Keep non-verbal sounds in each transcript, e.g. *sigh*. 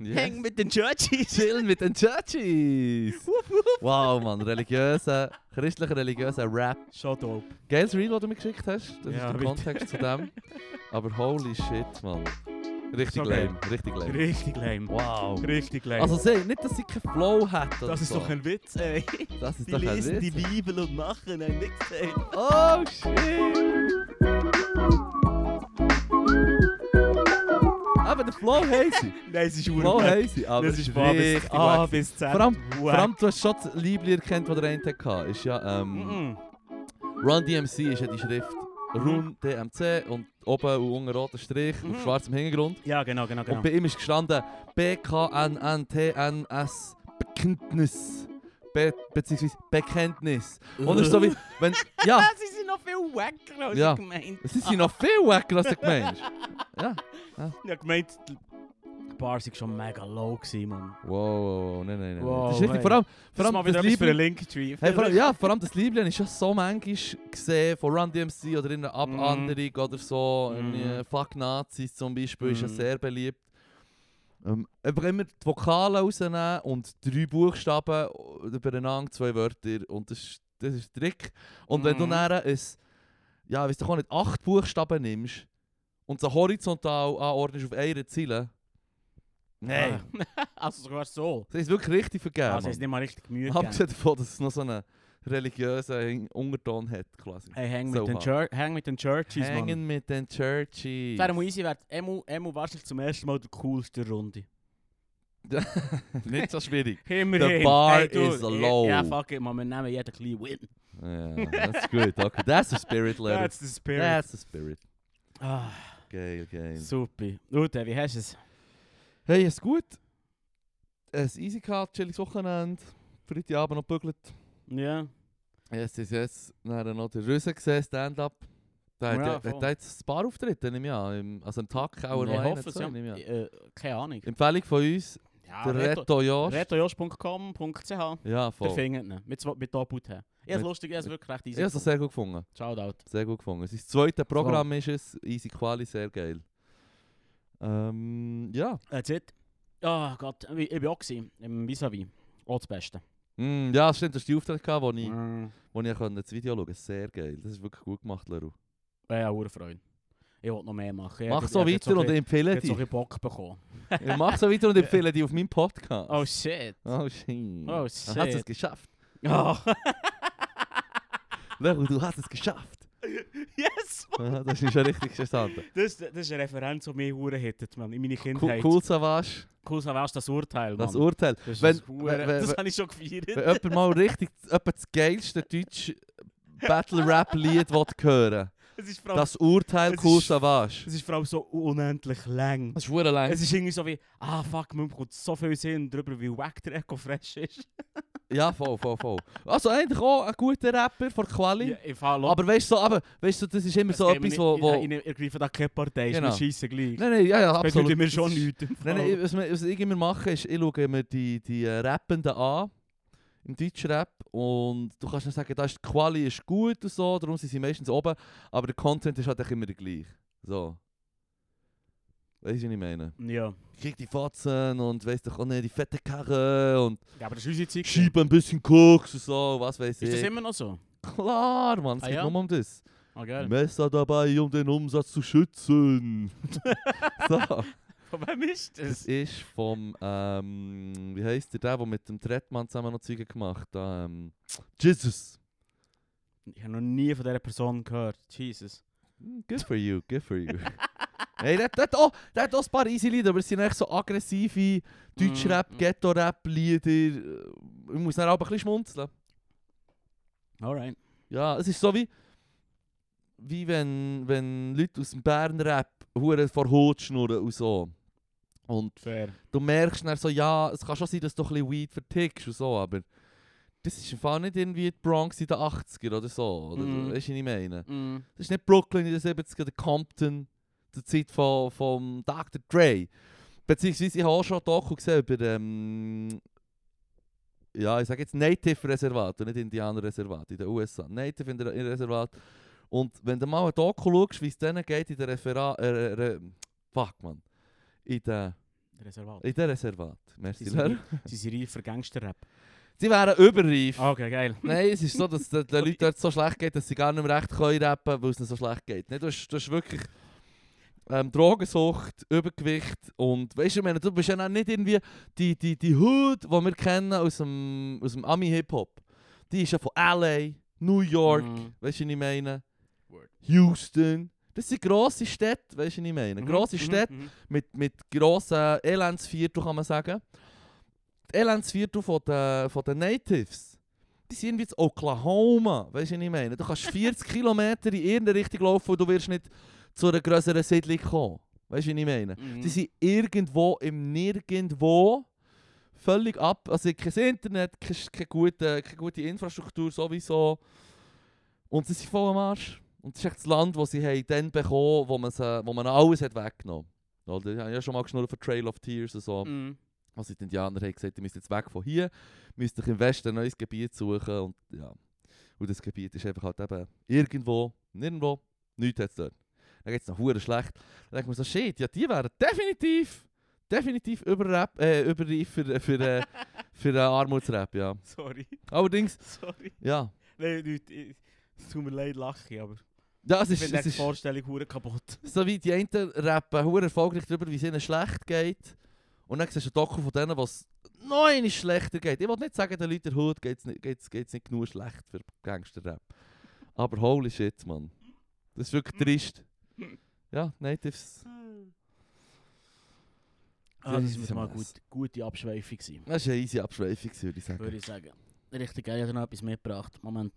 Yes. Häng mit den Churchies. Chillen mit den Churchies. *laughs* wow, Mann, religiöser, christlicher religiöser Rap. Schon dope. Geiles Reel, das du mir geschickt hast. Das Ja, ist der. Kontext zu dem. Aber holy shit, Mann. Richtig So lame, richtig lame. Richtig lame. Wow. Richtig lame. Also seh, nicht, dass sie keinen Flow hat das ist so. doch ein Witz, ey. Das ist Die doch ein lesen die Witz. Bibel und machen ein Mixtape. Oh shit! Aber der Flow sie. *laughs* Nein, es ist Flow sie, aber Das es ist richtig A bis Z. Vor allem, wack. vor allem, du hast schon das Liebling erkannt, das der eine hatte. Ist ja, ähm, Mhm. Run DMC ist ja die Schrift Run DMC und oben und unten roter Strich Mhm. auf schwarzem Hintergrund. Ja, genau, genau, genau. Und bei ihm ist gestanden BKNNTNS Bekenntnis. Be beziehungsweise Bekenntnis. Und es ist so wie, wenn, *laughs* ja, viel wacker als Ja. ich gemeint. es ist noch viel wacker als du gemeint hast. *laughs* Ja. Ich hab gemeint, die Bar war schon mega low, gewesen, Mann. Wow, wow, wow, nein, nein, nein. Wow, das ist richtig, hey. vor allem, vor Das allem das für Liebling, einen Linktree. Hey, vor allem, ja, vor allem das Liebling ist ja so manchmal gesehen von Run DMC oder in einer Abwanderung oder so. Mhm. Mm. Fuck Nazis zum Beispiel ist ja Mhm. sehr beliebt. Ähm, einfach immer die Vokale rausnehmen und drei Buchstaben übereinander, zwei Wörter und das ist, das ist der Trick. Und wenn du Mhm. dann ein, ja, weißt du, auch nicht acht Buchstaben nimmst und sie horizontal anordnest auf einer Ziele, nein, *laughs* also sogar so. das ist wirklich richtig vergeben. Also Mann. ist nicht mal richtig Mühe gegeben. Abgesehen davon, dass es noch so einen religiösen Unterton hat, quasi. Hey, häng So mit, den hart. Chur häng mit den Churchies, Mann. Hängen mit den Churchies. Wäre easy, wäre Emu, Emu wahrscheinlich zum ersten Mal der coolste Runde. *laughs* Nicht so schwierig. *laughs* The bar hey, is low. Ja, fuck it, man, wir nehmen jeden kleinen Win. Ja, that's good. Okay, that's the spirit letter. That's the spirit. That's the spirit. Ah, Geil, geil. super. Gut, wie hast du es? Hey, ist gut. Es easy gehabt, chilliges Wochenende. Freitagabend noch gebügelt. Ja. Yes, yes, yes. Dann noch der Rüse gesehen, Stand-up. Da hat, Ja, hat er jetzt ein paar Auftritte, nehme ich an. Also am Tag auch ich noch einen, hoffe es, ja. ich. Äh, keine Ahnung. Empfehlung von uns, Ja, der Reto- Reto Josh. retojosh.com.ch Ja, voll. findet ihn. Mit, mit Doppelt. Ich habe Mit- lustig, ich habe es wirklich recht easy Ich habe es sehr gut gefunden. Shoutout. Sehr gut gefunden. Sein zweites Programm ist es, Easy Quali, sehr geil. Ähm, ja. That's it. Oh Gott, ich, ich war auch gewesen, im Vis-a-vis. Auch das Beste. Mm, ja, stimmt, das war die gehabt, wo ich, Mm. wo ich das Video schauen konnte. Sehr geil. Das ist wirklich gut gemacht, Leru. Ja, ja, Freude. Ich wollte noch mehr machen. Ich Mach hab- so ich weiter und empfehle dich. noch ein bisschen Bock bekommen. Ja, Mach so weiter und *laughs* empfehle dich auf meinem Podcast. Oh shit. Oh shit. Oh, Du hast es shit. geschafft. Oh. *laughs* Leru, du hast es geschafft. *laughs* yes! Ja, das ist schon richtig interessant. Das, das ist eine Referenz, die mich hure hittet, man. In meiner Cool, Kindheit. cool Savage, Cool, so wärst das Urteil, man. das Urteil. das wenn- ist hure- wenn- das habe ich schon gefeiert. Wenn jemand mal richtig etwa das geilste deutsche Battle-Rap-Lied hören Es ist vor allem, das Urteil Es Cool ist- Savage. es ist vor allem so unendlich lang. Das ist verdammt lang. Es ist irgendwie so wie, ah fuck, man bekommt so viel Sinn darüber, wie wack der Echo Fresh ist. *laughs* Ja, voll, voll, voll. Also eigentlich auch ein guter Rapper von Quali. Ja, ich fahre Aber weißt du, so, aber, weißt du, das ist immer so etwas, wo... wo Ich, ich, ich greife da keine Partei, ist Genau. mir scheisse gleich. nein, nein, ja, ja, absolut. bedeutet mir schon nichts. im Nein, nein, was, wir- was ich immer mache, ist, ich schaue mir die, die äh, Rappenden an, im Deutschrap, und du kannst dann sagen, da ist die Quali ist gut und so, darum sind sie meistens oben, aber der Content ist halt immer der gleich. So. Weißt du, was ich meine? Ja. Krieg die Fotzen und weißt du auch nicht, die fette Karre und ja, aber das ist unsere Zeit. schiebe ein bisschen Koks und so, was weiß Ist das ich. immer noch so? Klar, Mann, es Ah, geht ja? nur um das. Ah, geil. Messer dabei, um den Umsatz zu schützen. *laughs* so. Von wem ist Das das? ist vom, ähm, wie heisst der, der, der mit dem Trettmann zusammen noch Züge gemacht hat? Ähm, Jesus. Ich habe noch nie von dieser Person gehört. Jesus. Hm, Good for you, good for you. *laughs* hey, der, der, hat auch, der hat auch ein paar easy Lieder, aber es sind echt so aggressive Deutschrap, Mm, mm. Ghetto-Rap-Lieder. Ich muss dann auch ein bisschen schmunzeln. Alright. Ja, es ist so wie, wie wenn, wenn Leute aus dem Bern-Rap vor Hut schnurren und so. Und Fair. du merkst dann so, ja, es kann schon sein, dass du ein bisschen Weed vertickst und so, aber das ist im Fall nicht irgendwie die Bronx in den 80er oder so. Oder, Mhm. Weißt du, was ich meine? Mm. Das ist nicht Brooklyn in den 70er oder Compton, zur Zeit von, von Dr. Dre. Beziehungsweise ich habe auch schon Doku gesehen über, ähm, ja, ich sage jetzt Native-Reservat und nicht Indianer-Reservat in den USA. Native in der in Reservat. Und wenn du mal ein Doku schaust, wie es denen geht in der Referat, äh, äh, fuck man, in den Reservat. In der Reservat. Merci, Sie sind, sie sind reif für Gangster-Rap. Sie wären überreif. Okay, geil. Nein, es ist so, dass den den Leuten dort so schlecht geht, dass sie gar nicht mehr recht können rappen, weil es ihnen so schlecht geht. Nein, du, hast, du hast wirklich ähm, Drogensucht, Übergewicht und weißt du, ich meine, du bist ja nicht irgendwie die, die, die Hood, die wir kennen aus dem, aus dem Ami-Hip-Hop. Die ist ja von LA, New York, Mhm. weißt du, was ich meine? Word. Houston. Das sind grosse Städte, weißt du, was ich meine? Mhm, Grosse mhm, Städte mhm. mit, mit grossen Elendsviertel, kann man sagen. Die Elendsviertel von den, von den Natives, die sind irgendwie in Oklahoma, weißt du, was ich meine? Du kannst 40 *laughs* Kilometer in irgendeine Richtung laufen und du wirst nicht zu einer grösseren Siedlung kommen. Weißt du, was ich meine? Mhm. Die sind irgendwo im Nirgendwo völlig ab. Also kein Internet, keine, keine, gute, keine gute Infrastruktur sowieso. Und sie sind voll am Arsch. Und das ist echt das Land, das sie haben dann bekommen wo man, sie, wo man alles hat weggenommen hat. Ich habe ja schon mal geschnurrt von Trail of Tears und so. Mhm. Also die Indianer haben gesagt, ihr müsst jetzt weg von hier, müsst euch im Westen ein neues Gebiet suchen. Und, ja. und das Gebiet ist einfach halt eben irgendwo, nirgendwo, nichts hat es dort. Dann geht es noch hure schlecht. Dann denkt man so, shit, ja die wären definitiv, definitiv überreif äh, überreif für, für, äh, *laughs* für einen Armutsrap, ja. Sorry, Allerdings, sorry. ja. Nein, ich- es tut mir leid, lache aber Es ich ist, es die ist Vorstellung hure kaputt. *laughs* so wie die einen rappen hure erfolgreich darüber, wie es ihnen schlecht geht. Und dann siehst du ein Doku von denen, was noch einmal schlechter geht. Ich will nicht sagen, den Leuten der geht es nicht, geht's, geht's nicht genug schlecht für Gangster-Rap. Aber holy shit, Mann. Das ist wirklich trist. Ja, Natives. Ah, das ist war mal ein gut, gute Abschweifung. Gewesen, Das war eine easy Abschweifung, würde ich sagen. würde ich sagen. Richtig geil, hat er noch etwas mitgebracht. Moment.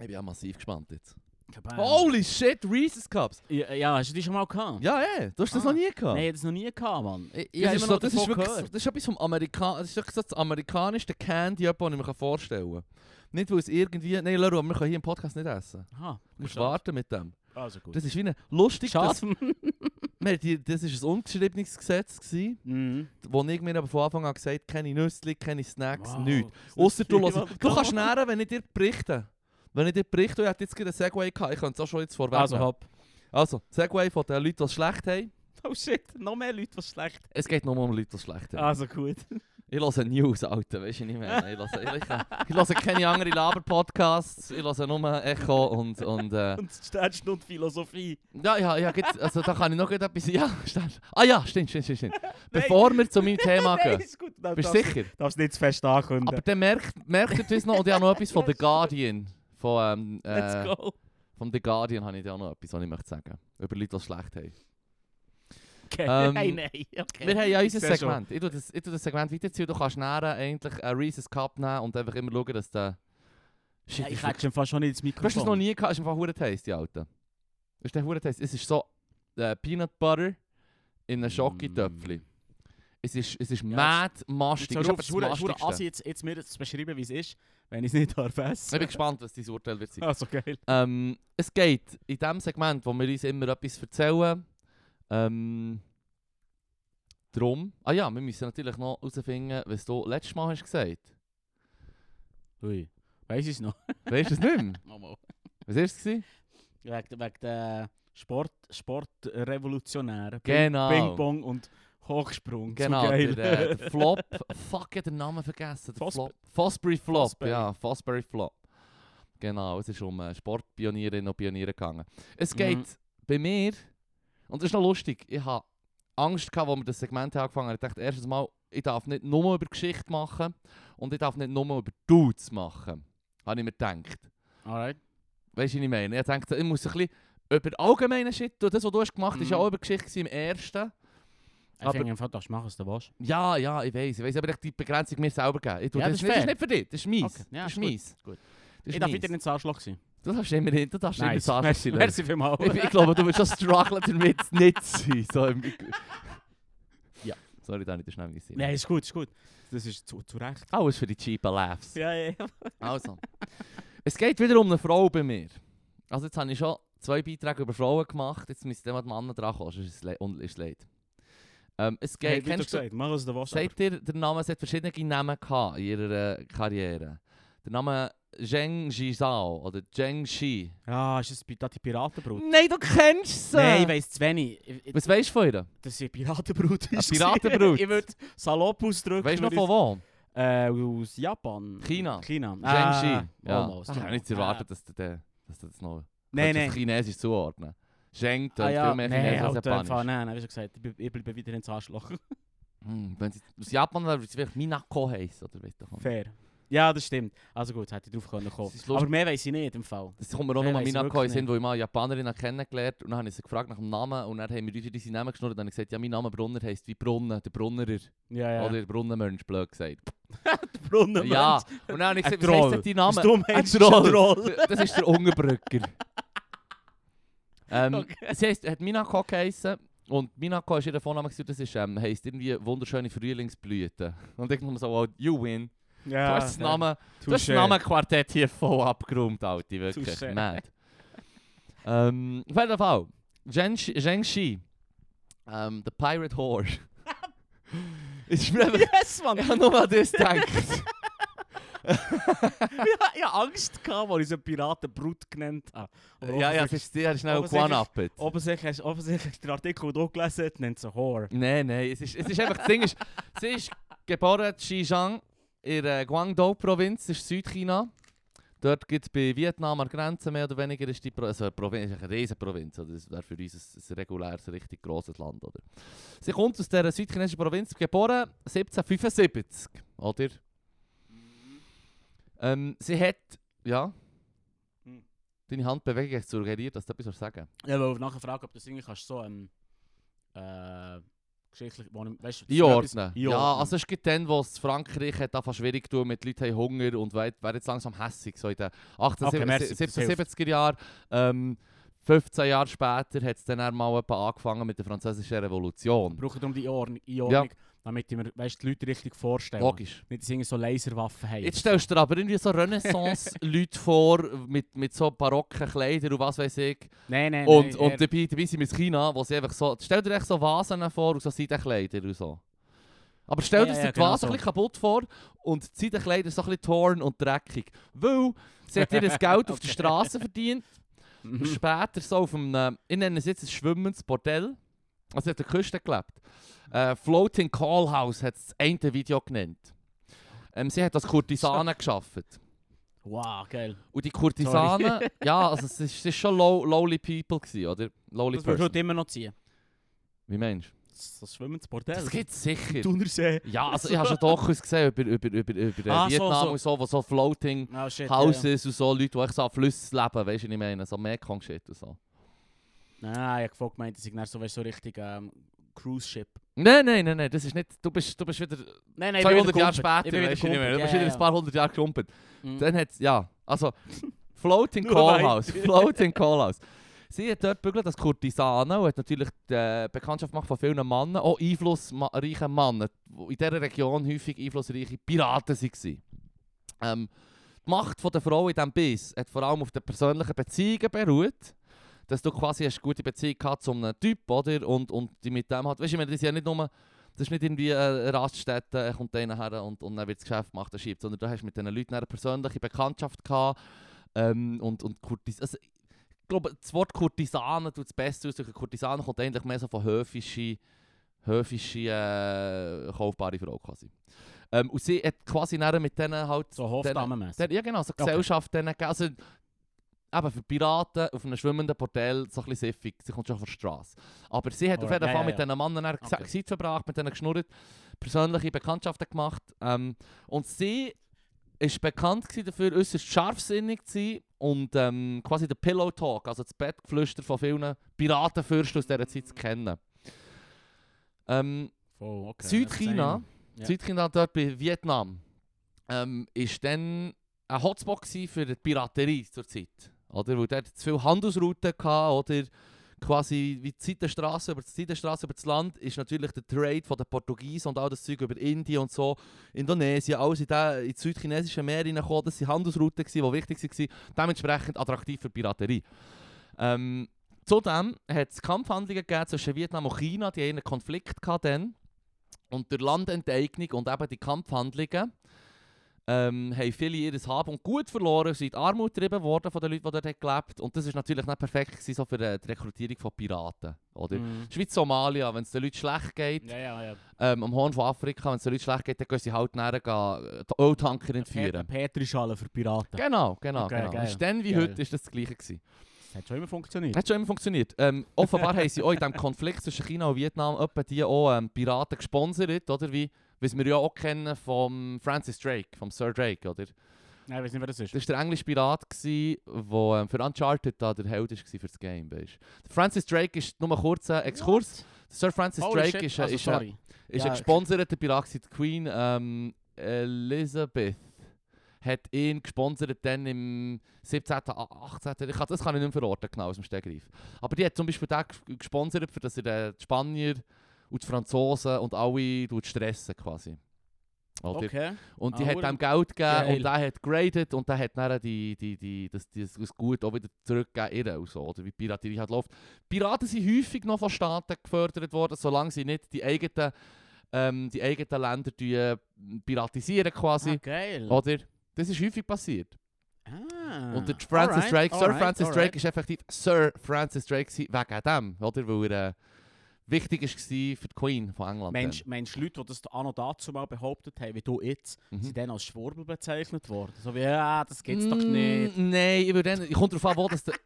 Ich bin auch massiv gespannt jetzt. Kabam. Holy shit, Reese's Cups! Ja, ja, hast du die schon mal gehabt? Ja, ja, du hast das Ah. noch nie gehabt. Nein, ich hab das noch nie gehabt, Mann. Ich, ich das, habe ist so, das, ist wirklich, so- das ist etwas vom Amerika das ist wirklich so das amerikanischste Candy, das ich mir vorstellen kann. Nicht, weil es irgendwie... Nein, Leru, wir können hier im Podcast nicht essen. Aha, Du musst warten mit dem. Also gut. Das ist wie ein lustig... Das, Schade. *laughs* *laughs* wir, die, das ist ein ungeschriebenes Gesetz, gewesen, Mhm. wo ich mir aber von Anfang an gesagt habe, keine Nüsse, keine Snacks, Wow, nichts. das ist Ausser du viel, *laughs* hörst... was Du kannst kann. nähren, wenn ich dir berichte. Wenn ich dir berichte, ich hätte jetzt gerade einen Segway gehabt, ich könnte es auch schon jetzt vorweg Also hopp. Also, Segway von den Leuten, die es schlecht haben. Oh shit, noch mehr Leute, was schlecht. Es geht nur um Leute, die es schlecht haben. Also gut. *laughs* Ich höre News, Alter, weißt du nicht mehr. Ich höre, ich, ich, ich höre keine anderen Laber-Podcasts, ich höre nur Echo und... und äh, Und Sternstunde Philosophie. ja, ja, ja, gibt's- also da kann ich noch etwas... Ja, stimmt. Ah ja, stimmt, stimmt, stimmt. stimmt. *laughs* Bevor wir zu meinem Thema *laughs* Nein, gehen. ist gut. Nein, Bist du darfst- sicher? Darfst nicht zu fest ankündigen. Aber dann merkt, merkt ihr das noch? Und ich habe noch etwas von The Guardian. Von, ähm, Let's äh, go. von The Guardian habe ich da auch noch etwas, was ich möchte sagen. Über Leute, die es schlecht haben. Okay. ähm, *laughs* nein, nein. Okay. Wir haben ja unser. Segment. Ich tue das, ich tue das Segment weiterziehen. Du kannst näher eigentlich einen Reese's Cup nehmen und einfach immer schauen, dass der... Shit, Ja, ich hätte schon fast schon nicht ins Du Mikrofon. hast das noch nie gehabt, ist einfach hure tasty, Alter. Das ist der hure tasty. Es ist so äh, Peanut Butter in einem Schokitöpfchen. Es ist, es ist Ja, mad mastig. So, Es ist aber das assi, jetzt, jetzt mir zu beschreiben, wie es ist, wenn ich es nicht darf Ich essen. bin gespannt, was dein Urteil wird sein. *laughs* Also geil. Ähm, es geht in dem Segment, wo wir uns immer etwas erzählen, ähm, darum... Ah ja, wir müssen natürlich noch herausfinden, was du letztes Mal hast gesagt. Ui. Weiss ich es noch? Weißt du es nicht mehr? *laughs* Nochmal. Was war es? Wegen, wegen der Sport, Sportrevolutionären. Genau. Ping-Pong und Hochsprung. Genau, der, äh, der Flop. *laughs* Fuck, ich den Namen vergessen. Der Fosb- Flop. Fosbury Flop, Fosbury. ja. Fosbury Flop. Genau, es ist um äh, Sportpionierinnen und Pioniere gegangen. Es geht Mhm. bei mir, und das ist noch lustig, ich habe Angst gehabt, als wir das Segment angefangen haben. Ich dachte erstens mal, ich darf nicht nur über Geschichte machen und ich darf nicht nur über Dudes machen. Habe ich mir gedacht. Alright. Weißt du, was ich meine? Ich dachte, ich muss ein bisschen über allgemeine Shit tun. Das, was du hast gemacht hast, ist ja Mhm. auch über Geschichte im ersten. Ich finde einfach, darfst du machen, was. Ja, ja, ich weiß, ich weiß, aber ich die Begrenzung mir selber geben. Ich tue Ja, das, das ist nicht, das ist nicht für dich, das ist mies. Okay, ja, das ist gut. Das Ich darf wieder nicht das Arschloch sein. Du darfst immer, hin- du darfst immer Nice. sagen, Merci, Leute. merci vielmals. ich, ich glaube, du wirst schon strugglen damit, es nicht zu sein. So im Ja. Sorry, Dani, das ist schnell gesehen. Nein, ist gut, ist gut. Das ist zu, zu Recht. Alles für die cheapen Laughs. Ja, ja. Also. es geht wieder um eine Frau bei mir. Also jetzt habe ich schon zwei Beiträge über Frauen gemacht, jetzt müsste jemand Mann dran kommen, sonst ist es leid. Ähm, es Hey, geht, du kennst du, gesagt, mach was du willst. aber- sagt dir der Name, sie hat verschiedene Namen gehabt in ihrer äh, Karriere. Der Name Zheng Zhizao oder Zheng Shi. Ja, ist das da die Piratenbrut? Nein, du kennst sie! Nein, ich weiss zu wenig. Ich- Was weißt du von ihr? Das ist Piratenbrut. Ist *laughs* Piratenbrut? ich würde salopp ausdrücken. Weißt du noch von wo? Äh, aus Japan. China. China. Zheng Ah, Shi. Ja. almost, Ich habe nicht ja. erwartet, dass du, dass das noch Nein, nein. Chinesisch zuordnen Zheng Ah, tönt ja. viel mehr Nein, Chinesisch als Fall, Japanisch. nein, nein, wie schon gesagt, ich bin- ich bleibe wieder ins Arschloch. Hm, wenn sie aus Japan wäre, würde sie vielleicht Minako heißen, oder weißt du? Fair. Ja, das stimmt. Also gut, hätte ich drauf können kommen. Es. Aber mehr weiß ich nicht im Fall. Das kommt mir auch Nein, noch mal weiss ich Minako in Sinn, wo ich mal eine Japanerin habe kennengelernt und dann habe ich sie gefragt nach dem Namen und dann haben wir uns unsere Namen geschnurrt und dann habe ich gesagt, ja, mein Name Brunner heisst wie Brunnen, der Brunnerer Ja, ja. oder der Brunnenmensch, blöd gesagt. *laughs* Brunnen, ja, und dann habe ich gesagt, was heisst denn dein Name? Ein Troll. ein Troll. *laughs* Das ist der Ungerbrücker. *laughs* ähm, Okay. Sie heisst, hat Minako geheissen und Minako ist ihr Vorname das ist, ähm, heisst irgendwie wunderschöne Frühlingsblüte. *laughs* Und ich muss so, oh, you win. Ja, du hast das Name, du hast das Touché. Namenquartett hier voll abgeräumt, wirklich. Mad. ähm, auf jeden Fall, Zheng Shi- Zheng Shi, ähm, The Pirate Whore. *laughs* *laughs* ist mir einfach, Yes, Mann! ich habe nur an das gedacht. *laughs* ich hatte Angst, gehabt, als ich sie Piratenbrut genannt habe. Aber ja, ja, offensichtlich- ist sehr schnell offensichtlich- gewannappet. Offensichtlich, offensichtlich der Artikel, den du gelesen hast, nennt sie Whore. Nein, nein, es ist, es ist einfach, das Ding ist, *laughs* sie ist geboren in Xinjiang, in der Guangdong-Provinz, das ist Südchina. Dort gibt es bei Vietnam an der Grenze mehr oder weniger, ist die Pro also eine Provinz, ist eine riesige Provinz, oder? das wäre für uns ein, ein reguläres, richtig grosses Land. Oder? Sie kommt aus dieser südchinesischen Provinz, geboren 1775, oder? Ähm, sie hat, ja, Hm. deine Handbewegung hat suggeriert, dass du etwas sagen Ja, weil ich nachher fragen, ob das irgendwie kannst so ähm, äh, geschichtlich, wo, weißt du, Einordnen. Einordnen. Ja, also es gibt dann, wo es Frankreich hat einfach schwierig tun mit Leuten haben Hunger und werden jetzt langsam hässig. So in den 18, Okay, merci, das 1770er Jahren. Ähm, 15 Jahre später hat es dann etwa angefangen mit der französischen Revolution. wir brauchen darum die Einordnung, Einordnung damit mir weißt, die Leute richtig vorstellen. Logisch. Nicht, dass sie so Laserwaffen haben. Jetzt stellst du dir aber irgendwie so Renaissance-Leute *laughs* vor mit, mit so barocken Kleidern und was weiß ich. Nein, nein, Und, nein. und eher- dabei, dabei sind wir in China, wo sie einfach so... Stell dir echt so Vasen vor und so Seidenkleider und so. Aber stell dir ja, die ja, genau Vase so. ein bisschen kaputt vor und die Seidenkleider so ein bisschen torn und dreckig. Weil sie hat ihr das Geld *laughs* auf der Okay. Straße verdient und *laughs* später so auf einem... Ich nenne es jetzt ein schwimmendes Bordell. Also hat an der Küste gelebt. Äh, Floating Call House hat das eine Video genannt. Ähm, sie hat als Kurtisane *laughs* geschafft. Wow, geil. Und die Kurtisanen, *laughs* ja, also es ist, es ist schon low, lowly people gewesen, oder? Lowly Das du person. heute immer noch ziehen. Wie meinst Das, das Schwimmen ins Bordell. du? Das gibt's sicher. Thunersee. Ja, also ich habe schon Dokus gesehen über, über, über, über Ah, so, Vietnam so. und so, wo so Floating Oh shit. Houses und so, Leute, die echt so an Flüssen leben, weißt du, was ich meine? So Mekong-Shit und so. Nein, ich habe gemeint, dass ich dann so, weißt, so richtig ähm, Cruise Ship. Nein, nein, nein, nein, das ist nicht, du bist, du bist wieder Nein, nein, 200 Jahre Ich später, bin wieder weißt du, nicht mehr. du bist Ja, wieder ja, ein paar hundert Jahre gerumpelt. Mhm. Dann hat ja, also *laughs* Floating Nur Call weit. House, Floating Call House. Sie hat dort bügelt als Kurtisane und hat natürlich die Bekanntschaft gemacht von vielen Männern, auch einflussreichen Männern, die in dieser Region häufig einflussreiche Piraten waren. Ähm, die Macht der Frau in diesem Biss hat vor allem auf den persönlichen Beziehungen beruht. Dass du quasi eine gute Beziehung gehabt zu einem Typ, oder? Und, und die mit dem hat, weißt du, ich meine, das ist ja nicht nur, das ist nicht irgendwie eine Raststätte, er kommt einer her und, und dann wird das Geschäft gemacht, er schiebt, sondern du hast mit diesen Leuten eine persönliche Bekanntschaft gehabt. Ähm, und, und Kurtis also, ich glaube, das Wort Kurtisane tut das Beste aus. Kurtisane kommt eigentlich mehr so von höfische, höfische äh, kaufbare Frau quasi. Ähm, und sie hat quasi mit denen halt... So Hofdamenmässig. Ja genau, so Okay. Gesellschaft denen gegeben. Also, eben für Piraten auf einem schwimmenden Bordell so ein bisschen siffig. Sie kommt schon von der Straße. Aber sie hat auf Alright, jeden ja, Fall ja, mit ja. diesen Männern Okay. Zeit verbracht, mit denen geschnurrt, persönliche Bekanntschaften gemacht. Ähm, und sie ist bekannt dafür, äußerst scharfsinnig zu sein und ähm, quasi der Pillow Talk, also das Bettgeflüster von vielen Piratenfürsten aus dieser Zeit zu kennen. Ähm, Voll, okay. Südchina, Ja. Südchina dort bei Vietnam, ähm, ist dann ein Hotspot für die Piraterie zur Zeit. Oder? Weil dort zu viele Handelsrouten hatte, oder quasi wie die Seitenstraße über die Seitenstraße über das Land ist natürlich der Trade von den Portugiesen und all das Zeug über Indien und so, Indonesien, alles in, den, in die südchinesische Meer hineingekommen. Das waren Handelsrouten, die wichtig waren, dementsprechend attraktiv für Piraterie. Ähm, zudem hat es Kampfhandlungen gegeben zwischen Vietnam und China, die einen Konflikt dann. Und durch Landenteignung und eben die Kampfhandlungen ähm, haben viele ihr Haben und Gut verloren, sind in Armut getrieben worden von den Leuten, die dort gelebt Und das war natürlich nicht perfekt gewesen, so für äh, die Rekrutierung von Piraten. Oder? Mhm. Schweiz, Somalia, wenn es den Leuten schlecht geht, Ja, ja, ja. ähm, am Horn von Afrika, wenn es den Leuten schlecht geht, dann gehen sie halt näher gehen, die Öltanker entführen. Petrischale für Piraten. Genau, genau, Okay, genau. geil. Ist dann wie Geil. heute ist das das Gleiche gewesen. Hat schon immer funktioniert. Hat schon immer funktioniert. Ähm, offenbar haben sie auch in diesem Konflikt zwischen China und Vietnam etwa die auch ähm, Piraten gesponsert, oder? Wie, wie wir ja auch kennen vom Francis Drake, vom Sir Drake, oder? Nein, ich weiß nicht, wer das ist. Das war der englische Pirat, der ähm, für Uncharted da der Held war für das Game. Weißt. Francis Drake ist nur ein kurzer Exkurs. Der Sir Francis Holy Drake shit. ist, äh, also, ist, äh, sorry. ist Ja, ein gesponserter Pirat, die Queen ähm, Elizabeth hat ihn gesponsert dann im 17., a- 18., ich kann, das kann ich nicht mehr verorten, genau aus dem Stegreif. Aber die hat zum Beispiel den ges- gesponsert, für dass er äh, die Spanier und die Franzosen und alle stressen quasi. Oder? Okay. Und die Ah, hat ihm Geld gegeben geil. und der hat graded und der hat dann die, die, die, das, das, das Gut auch wieder zurückgegeben und so, oder wie die Piraterie halt läuft. Piraten sind häufig noch von Staaten gefördert worden, solange sie nicht die eigenen, ähm, die eigenen Länder die, äh, piratisieren quasi, Ah, geil. oder? Das ist häufig passiert. Ah. und der Francis alright, Drake, Sir alright, Francis alright. Drake ist effektiv Sir Francis Drake wegen dem, oder? Weil er äh, wichtig war für die Queen von England. Mensch, Mensch, Leute, die das auch noch dazu mal behauptet haben, wie du jetzt, Mhm. sind dann als Schwurbel bezeichnet worden. So wie, ja, das geht's doch Mm, nicht. Nein, ich würde dann, ich komme darauf an, wo das... *laughs*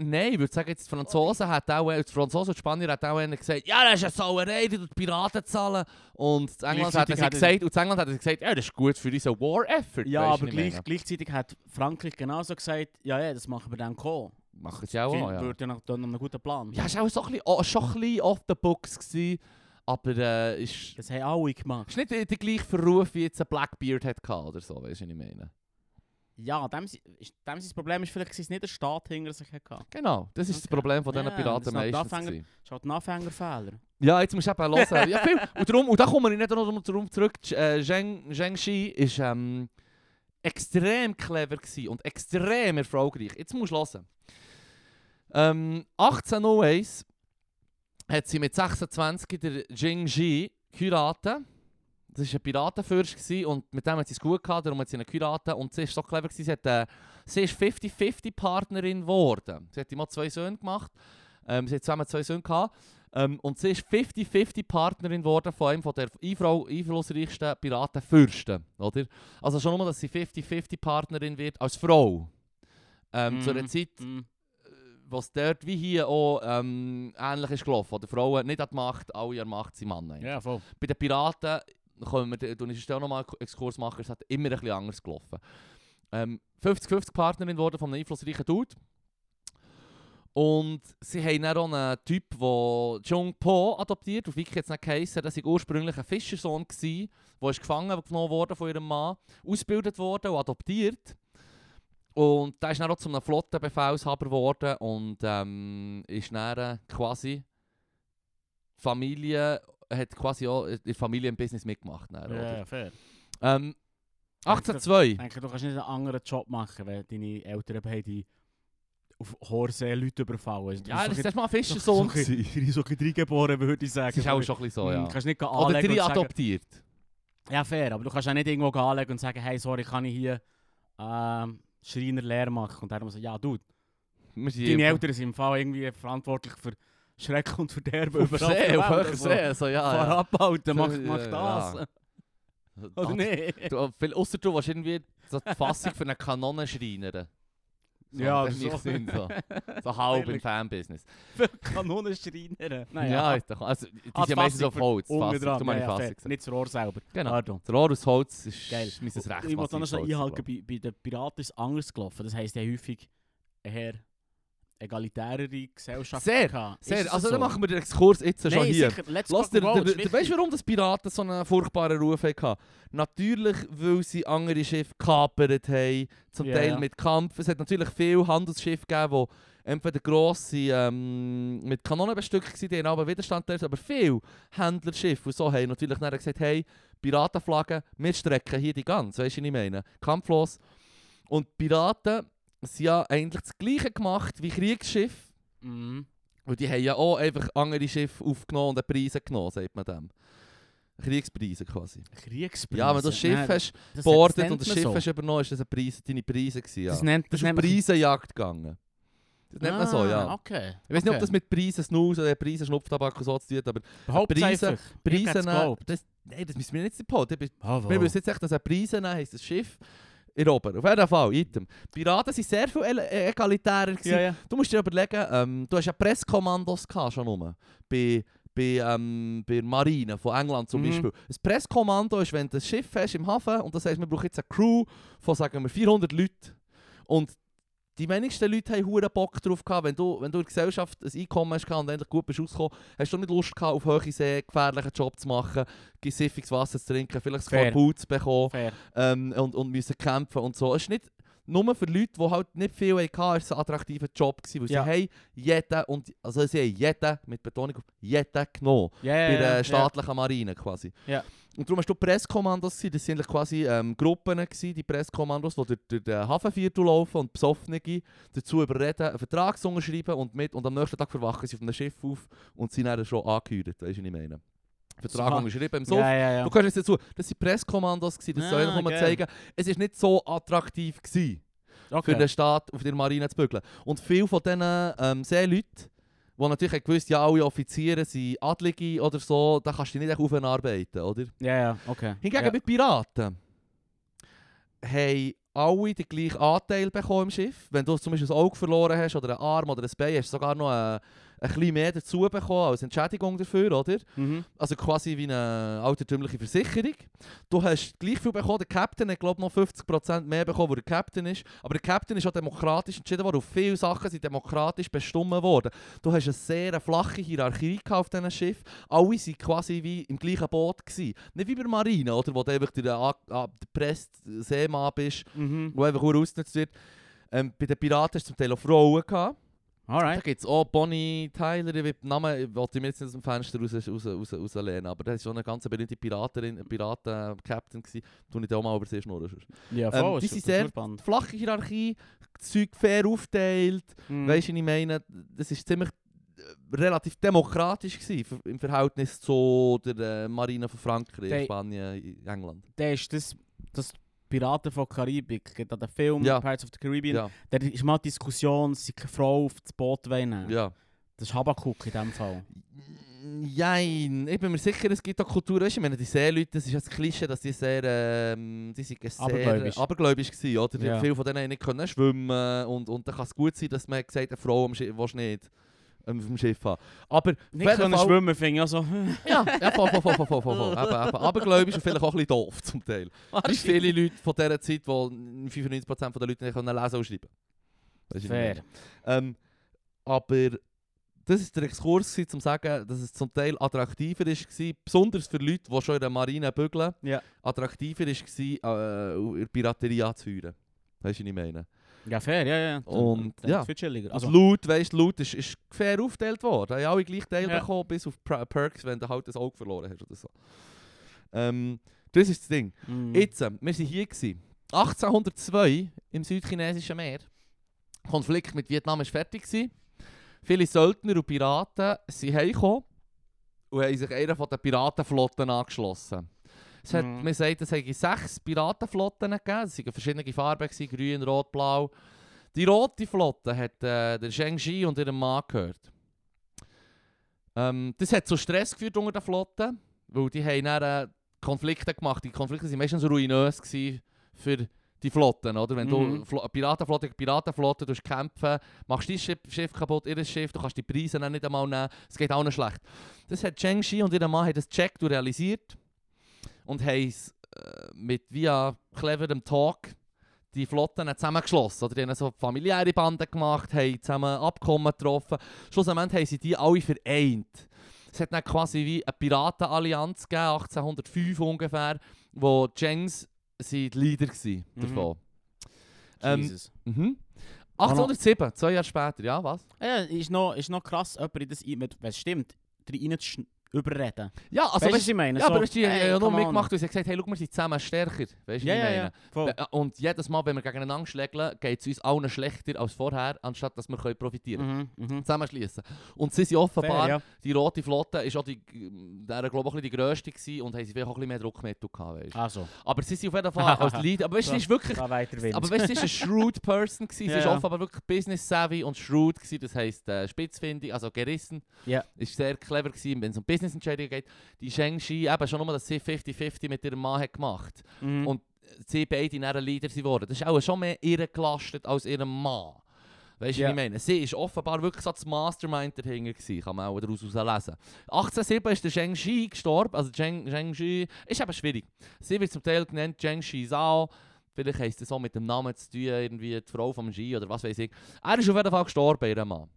Nein, ich würde sagen, jetzt die Franzosen hat auch, die Franzosen und die Spanier hat auch einer gesagt, ja, das ist eine Sauerei, die die Piraten zahlen. Und in England hat er- gesagt, und England hat gesagt, ja, das ist gut für unseren War-Effort. Ja, aber gleich, gleichzeitig hat Frankreich genauso gesagt, ja, ja, das machen wir dann Co. Machen sie auch, ja. Würde ja guten Plan. Ja, es war auch so ein bisschen, oh, schon ein bisschen off the books, gewesen, aber äh, ist, Das haben alle gemacht. ist nicht der, der gleiche Verruf, wie jetzt ein Blackbeard hat oder so, weißt du, was ich meine? Ja, dem, ist- dem sein Problem ist vielleicht, dass es nicht der Staat hinter sich hatte. Genau, das ist das Okay. Problem von diesen Ja, das Piraten meistens. Das ist halt ein Anfängerfehler. Ja, jetzt musst du eben hören. ja, viel. Und, darum, und da komme ich nicht noch darum zurück. Äh, Zheng, Zheng Shi ist ähm, extrem clever und extrem erfolgreich. Jetzt musst du hören. Ähm, 1801 hat sie mit 26 der Jing Ji geheiratet. Das war ein Piratenfürst und mit dem hat sie es gut gehabt, darum hat sie ihn geheiratet. Und sie ist so clever gewesen, sie, hat, äh, sie ist 50-50 Partnerin geworden. Sie hat immer zwei Söhne gemacht. Ähm, sie hat zusammen zwei Söhne gehabt. Ähm, und sie ist 50-50 Partnerin geworden von einem von der einflussreichsten Piratenfürsten. Oder? Also schon nur, dass sie 50-50 Partnerin wird als Frau. Ähm, Zu einer Mhm. Zeit, Mhm. Was dort wie hier auch ähm, ähnlich ist gelaufen. Wo die Frauen nicht an die Macht, alle an Macht sind Männer. Ja, voll. Bei den Piraten, können wir, du ich auch nochmal einen Exkurs machen, es hat immer ein bisschen anders gelaufen. Ähm, 50-50 Partnerin geworden von einem einflussreichen Dude. Und sie haben dann auch einen Typ, der Jung Po adoptiert, auf Wiki jetzt nicht geheissen, das war ursprünglich ein Fischersohn, gewesen, der ist gefangen genommen worden von ihrem Mann, ausgebildet worden und adoptiert. Und der ist dann auch zu einem Flottenbefehlshaber geworden und ähm, ist dann quasi Familie, hat quasi auch in der Familie im Business mitgemacht. Dann, Ja, fair. Ähm, 1802. Ich denke, du kannst nicht einen anderen Job machen, wenn deine Eltern haben die auf Horsee Leute überfallen. Also, Ja, das ist mal ein so Fischersohn. bin so ein bisschen reingeboren, würde ich sagen. Das ist auch schon ein so, Hm, ja. Du kannst nicht Oder drei sagen, adoptiert. Ja, fair, aber du kannst auch nicht irgendwo anlegen und sagen, hey, sorry, kann ich hier ähm, Schreiner leer machen? Und er muss sagen, ja, du, deine Eltern sind im Fall irgendwie verantwortlich für Schreck und Verderben auf überall See, auf Welt. Also, See, so ja. Ja. abhalten, mach, mach das. ja. *laughs* Oder Ah, nicht? Ausser du willst irgendwie so die Fassung für eine Kanone schreinern. So, Ja, das so. macht Sinn, so. so halb im. Fanbusiness. *laughs* Kanonenschreiner. Ja, Naja. ist doch, also, die Ah, sind die meistens auf Holz. Fassung, dran, du meine ja, ja. Nicht das Rohr selber. Genau. Pardon. Das Rohr aus Holz ist Geil. mein Recht. Ich muss noch so einhalten, bei, bei den Piraten ist es anders gelaufen. Das heisst, haben häufig eher egalitärere Gesellschaft Sehr, gehabt. Ist Sehr, es also so? dann machen wir den Exkurs jetzt schon Nein, hier. sicher. Let's Lass dir, ist wichtig. weißt du, warum das Piraten so einen furchtbaren Ruf hatten? Natürlich, weil sie andere Schiffe gekapert haben, zum Ja, Teil mit Kampf. Es hat natürlich viele Handelsschiffe gegeben, die entweder grosse ähm, mit Kanonen bestückt waren, die haben aber Widerstand haben, aber viele Händlerschiffe und so haben natürlich dann gesagt, hey, Piratenflaggen, wir strecken hier die ganz, weißt du, was ich meine? Kampflos. Und Piraten sind ja eigentlich das Gleiche gemacht wie Kriegsschiffe. Mhm. Und die haben ja auch einfach andere Schiffe aufgenommen und Preise genommen, sagt man dem. Kriegspreise quasi. Kriegspreise. Ja, wenn du das Schiff Nein, hast das- boardet das und das Schiff man hast übernommen, ist das eine Preis, deine Preise gewesen, ja. Das nennt, das auf nennt Preisenjagd gegangen. Das nennt man so, Ah, ja. Okay. Ich weiß nicht, ob okay. das mit Preisen Snus oder Preisen Schnupftabak und so zu tun hat, aber Preise- Preise das, nein, das müssen wir nicht supporten. Ah, Wir wow. wissen jetzt echt, dass ein Preise heisst das Schiff erobern. Auf jeden Fall, Item. Piraten waren sehr viel äh, egalitärer. Ja, ja. Du musst dir überlegen, ähm, du hast ja Presskommandos gehabt, schon rum. Bei, bei, ähm, bei der Marine von England zum Mhm. Beispiel. Ein Presskommando ist, wenn du ein Schiff hast im Hafen und das heißt, wir brauchen jetzt eine Crew von, sagen wir, 400 Leuten. Und die wenigsten Leute haben hure Bock drauf gehabt, wenn du, wenn du in der Gesellschaft ein Einkommen hast und endlich gut bist rausgekommen, hast du nicht Lust gehabt, auf hohe See gefährlichen Job zu machen, siffiges Wasser zu trinken, vielleicht Fair. Boots zu bekommen ähm, und, und müssen kämpfen und so. Es ist nicht nur für Leute, die halt nicht viel hatten, ist es ein attraktiver Job gewesen, weil Ja. sie haben jeden, und, also sie haben jeden, mit Betonung auf jeden genommen, ja, bei der staatlichen Marine quasi. Ja. Und darum hast du Presskommandos gewesen, das sind eigentlich quasi ähm, Gruppen gewesen, die Presskommandos, die durch, durch den Hafenviertel laufen und Besoffene dazu überreden, einen Vertrag zu unterschreiben und, mit, und am nächsten Tag verwachen sie auf einem Schiff auf und sind dann schon angeheuert, weißt du, was ich meine? Vertrag So. unterschrieben im Sof. Ja, ja, ja. Du kannst jetzt dazu, das waren Presskommandos, gewesen, das soll Ah, einfach nur geil. zeigen, es ist nicht so attraktiv gewesen, Okay. für den Staat auf der Marine zu bügeln. Und viele von diesen ähm, Seeleuten, die natürlich haben gewusst, ja, alle Offiziere sind Adlige oder so, da kannst du dich nicht echt aufenarbeiten, oder? Ja, ja, okay. Hingegen ja. bei Piraten haben alle den gleichen Anteil bekommen im Schiff. Wenn du zum Beispiel ein Auge verloren hast oder einen Arm oder ein Bein, hast du sogar noch ein, ein bisschen mehr dazu bekommen als Entschädigung dafür, oder? Mhm. Also quasi wie eine altertümliche Versicherung. Du hast gleich viel bekommen. Der Captain hat glaube noch 50% mehr bekommen, wo der Captain ist. Aber der Captain ist auch demokratisch entschieden worden. Und viele Sachen sind demokratisch bestimmt worden. Du hast eine sehr flache Hierarchie auf diesem Schiff. Alle waren quasi wie im gleichen Boot. Gewesen. Nicht wie bei der Marine, oder, wo du einfach der, an- an- der presste Seemann bist, Mhm. der einfach nur ausgenutzt wird. Ähm, bei den Piraten hast du zum Teil auch Frauen gehabt. Da Alright. gibt es auch Bonnie Tyler, ich will den Namen wollte ich mir jetzt nicht aus dem Fenster raus, raus, raus, rauslehnen, aber das war schon eine ganz berühmte Piraterin, Piraten-Captain, gewesen. tu ich da auch mal über sie schnurren. Ja, Ähm, voll. die ist sind sehr- spannend. Flache Hierarchie, das Zeug fair aufteilt, Mhm. weißt du, ich meine, das ist ziemlich äh, relativ demokratisch gewesen, im Verhältnis zu der äh, Marine von Frankreich, Die- Spanien, England. Der ist das, das Piraten von Karibik, geht an den Film Ja. Pirates of the Caribbean. Ja, Da ist mal die Diskussion, sie keine Frau auf das Boot wollen. ja. Das ist Habakuk in dem Fall. Jein, ich bin mir sicher, es gibt auch Kulturen, weißt ich meine, die Seeleute, das ist das Klischee, dass die sehr, ähm, die sind sehr Abergläubisch. abergläubisch waren, oder? Ja. Viele von denen nicht können schwimmen und, und dann kann es gut sein, dass man gesagt hat, eine Frau willst du nicht ähm, dem Schiff haben. Aber Nicht jeden können Fall- schwimmen, finde also. Ja, ja, voll, voll, voll, voll, voll, voll, voll. Eben, eben. Abergläubisch und vielleicht auch ein bisschen doof zum Teil. Wie viele Leute *laughs* von dieser Zeit, die 95% der Leute nicht können lesen und schreiben ich Fair. Ähm, aber das war der Exkurs, um zu sagen, dass es zum Teil attraktiver war, besonders für Leute, die schon in der Marine bügeln, Ja. attraktiver war, äh, der Piraterie anzuführen. Weißt du, was ich meine? Ja, fair, ja, ja. Und, Dann ja. chilliger. Also, Loot, weißt du, Loot ist, ist fair aufgeteilt worden. Haben alle gleich Teil Ja. bekommen, bis auf Per- Perks, wenn du halt das Auge verloren hast oder so. Ähm, das ist das Ding. mm. Jetzt, äh, wir waren hier. Gewesen. 1802 im südchinesischen Meer. Der Konflikt mit Vietnam war fertig. Gewesen. Viele Söldner und Piraten sind heimgekommen und haben sich einer von den Piratenflotten angeschlossen. Es hat, Mhm. Man sagt, es hätte sechs Piratenflotten gegeben. Es waren verschiedene Farben, gewesen, grün, rot, blau. Die rote Flotte hat äh, der Zheng Ji und ihrem Mann gehört. Ähm, das hat zu Stress geführt unter der Flotte, weil die haben dann, äh, Konflikte gemacht. Die Konflikte waren meistens ruinös für die Flotten, oder? Wenn du Mhm. Flo Piratenflotte gegen Piratenflotte du kämpfen, machst dein Schiff, Schiff kaputt, ihr Schiff, du kannst die Preise dann nicht einmal nehmen, es geht auch nicht schlecht. Das hat Cheng Shi und ihr Mann haben das gecheckt und realisiert und haben es äh, mit via cleverem Talk die Flotten zusammengeschlossen. Oder die haben so familiäre Banden gemacht, haben zusammen Abkommen getroffen. Schlussendlich haben sie die alle vereint. Es hat dann quasi wie eine Piratenallianz gegeben, 1805 ungefähr, wo Jengs sind die Leader waren Mhm. davon. Ähm, Jesus. mhm. 1807, zwei Jahre später, ja was? Ja, ist noch, ist noch krass, jemand in das, wenn es stimmt, rein zu, schn- überreden. Ja, also weißt weißt, was ich meine? ja, so, aber weißt, haben hey, come on. mitgemacht, weil sie gesagt hey, schau, wir sind zusammen stärker. Weißt du, wie ich meine? Voll. Äh, Und jedes Mal, wenn wir gegeneinander schlägeln, geht es uns allen schlechter als vorher, anstatt dass wir können profitieren können. Mhm. Zusammenschließen. Und sie sind offenbar, Fair, ja. die rote Flotte ist auch die, der, glaube ich, ein bisschen die grösste gewesen und haben sie vielleicht auch ein bisschen mehr Druckmittel gehabt. Weißt. Also, Aber sie sind auf jeden Fall als *laughs* Leader. Aber weißt, du, sie ist wirklich. Aber weißt sie war eine shrewd Person. Gewesen. *laughs* Sie Ja, ist offenbar wirklich business savvy und shrewd. Gewesen. Das heisst, äh, spitzfindig, also gerissen. Ja. Ist sehr clever gewesen, wenn es um Business-Entscheidungen geht. Die Sheng Shi, eben schon nur, dass sie 50-50 mit ihrem Mann hat gemacht Mhm. und sie beide dann Leader sind geworden. Das ist auch schon mehr ihr gelastet als ihrem Mann. Weißt du, Ja. was ich meine? Sie ist offenbar wirklich so das Mastermind dahinter gewesen, kann man auch daraus lesen. 1807 ist der Zheng Shi gestorben, also Zheng, Zheng Shi ist eben schwierig. Sie wird zum Teil genannt Zheng Shi Zhao, vielleicht heisst es so mit dem Namen zu tun, irgendwie die Frau vom Shi oder was weiß ich. Er ist auf jeden Fall gestorben, ihr Mann.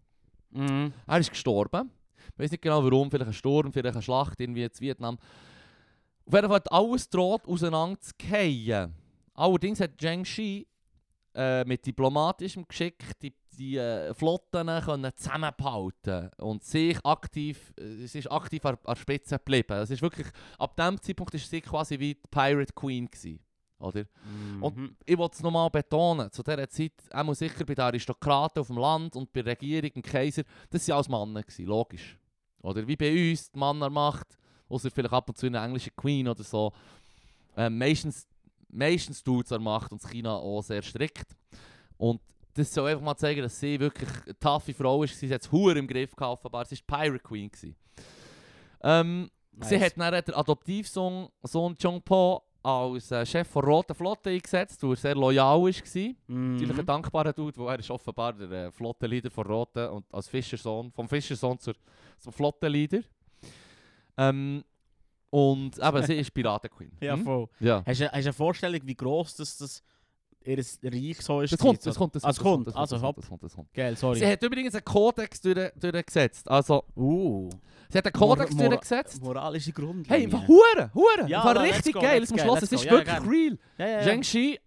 Mhm. Er ist gestorben. Ich weiß nicht genau warum, vielleicht ein Sturm, vielleicht eine Schlacht irgendwie in Vietnam. Auf jeden Fall hat alles droht auseinander zu fallen. Allerdings hat Zheng Shi äh, mit diplomatischem Geschick die, die äh, Flotten können zusammenbehalten und sich aktiv, äh, sie ist aktiv an, an der Spitze geblieben. Es ist wirklich, ab dem Zeitpunkt ist sie quasi wie die Pirate Queen gewesen, oder? Und Mhm. ich will es nochmal betonen, zu dieser Zeit, auch sicher bei den Aristokraten auf dem Land und bei der Regierung, dem Kaiser, das waren alles Männer, gewesen, logisch. Oder wie bei uns, die Männermacht, außer vielleicht ab und zu eine englische Queen oder so. Ähm, meistens, meistens es Macht und China auch sehr strikt. Und das soll einfach mal zeigen, dass sie wirklich eine taffe Frau ist. Sie hat es Huren im Griff gehabt, offenbar. Sie war Pirate Queen. Gewesen. Ähm, Sie Nice. hat dann den Adoptivsohn Sohn Chong Po als äh, Chef der Roten Flotte eingesetzt, weil er sehr loyal war. Mhm. Natürlich ein dankbarer Dude, weil er ist offenbar der äh, Flottenleader von Roten und als Fischersohn, vom Fischersohn zur, zum Flottenleader. Ähm, und eben, sie ist Piratenqueen. *laughs* Ja, Hm? voll. ja. Hast du, hast du eine Vorstellung, wie gross das, das ihr Reich so ist? Das kommt, das kommt, das es kommt, kommt. das Also, das hopp. kommt, das kommt, das kommt. Geil, sorry. Sie hat übrigens einen Kodex durch, durchgesetzt. Also, uh, sie hat einen Kodex Mor- mor- durchgesetzt. moralische Hey, Grundlinie. einfach Huren, Huren. Ja, war richtig go, geil. du go, hören, es ist wirklich gerne. real. ja, ja, ja. Zheng Shi,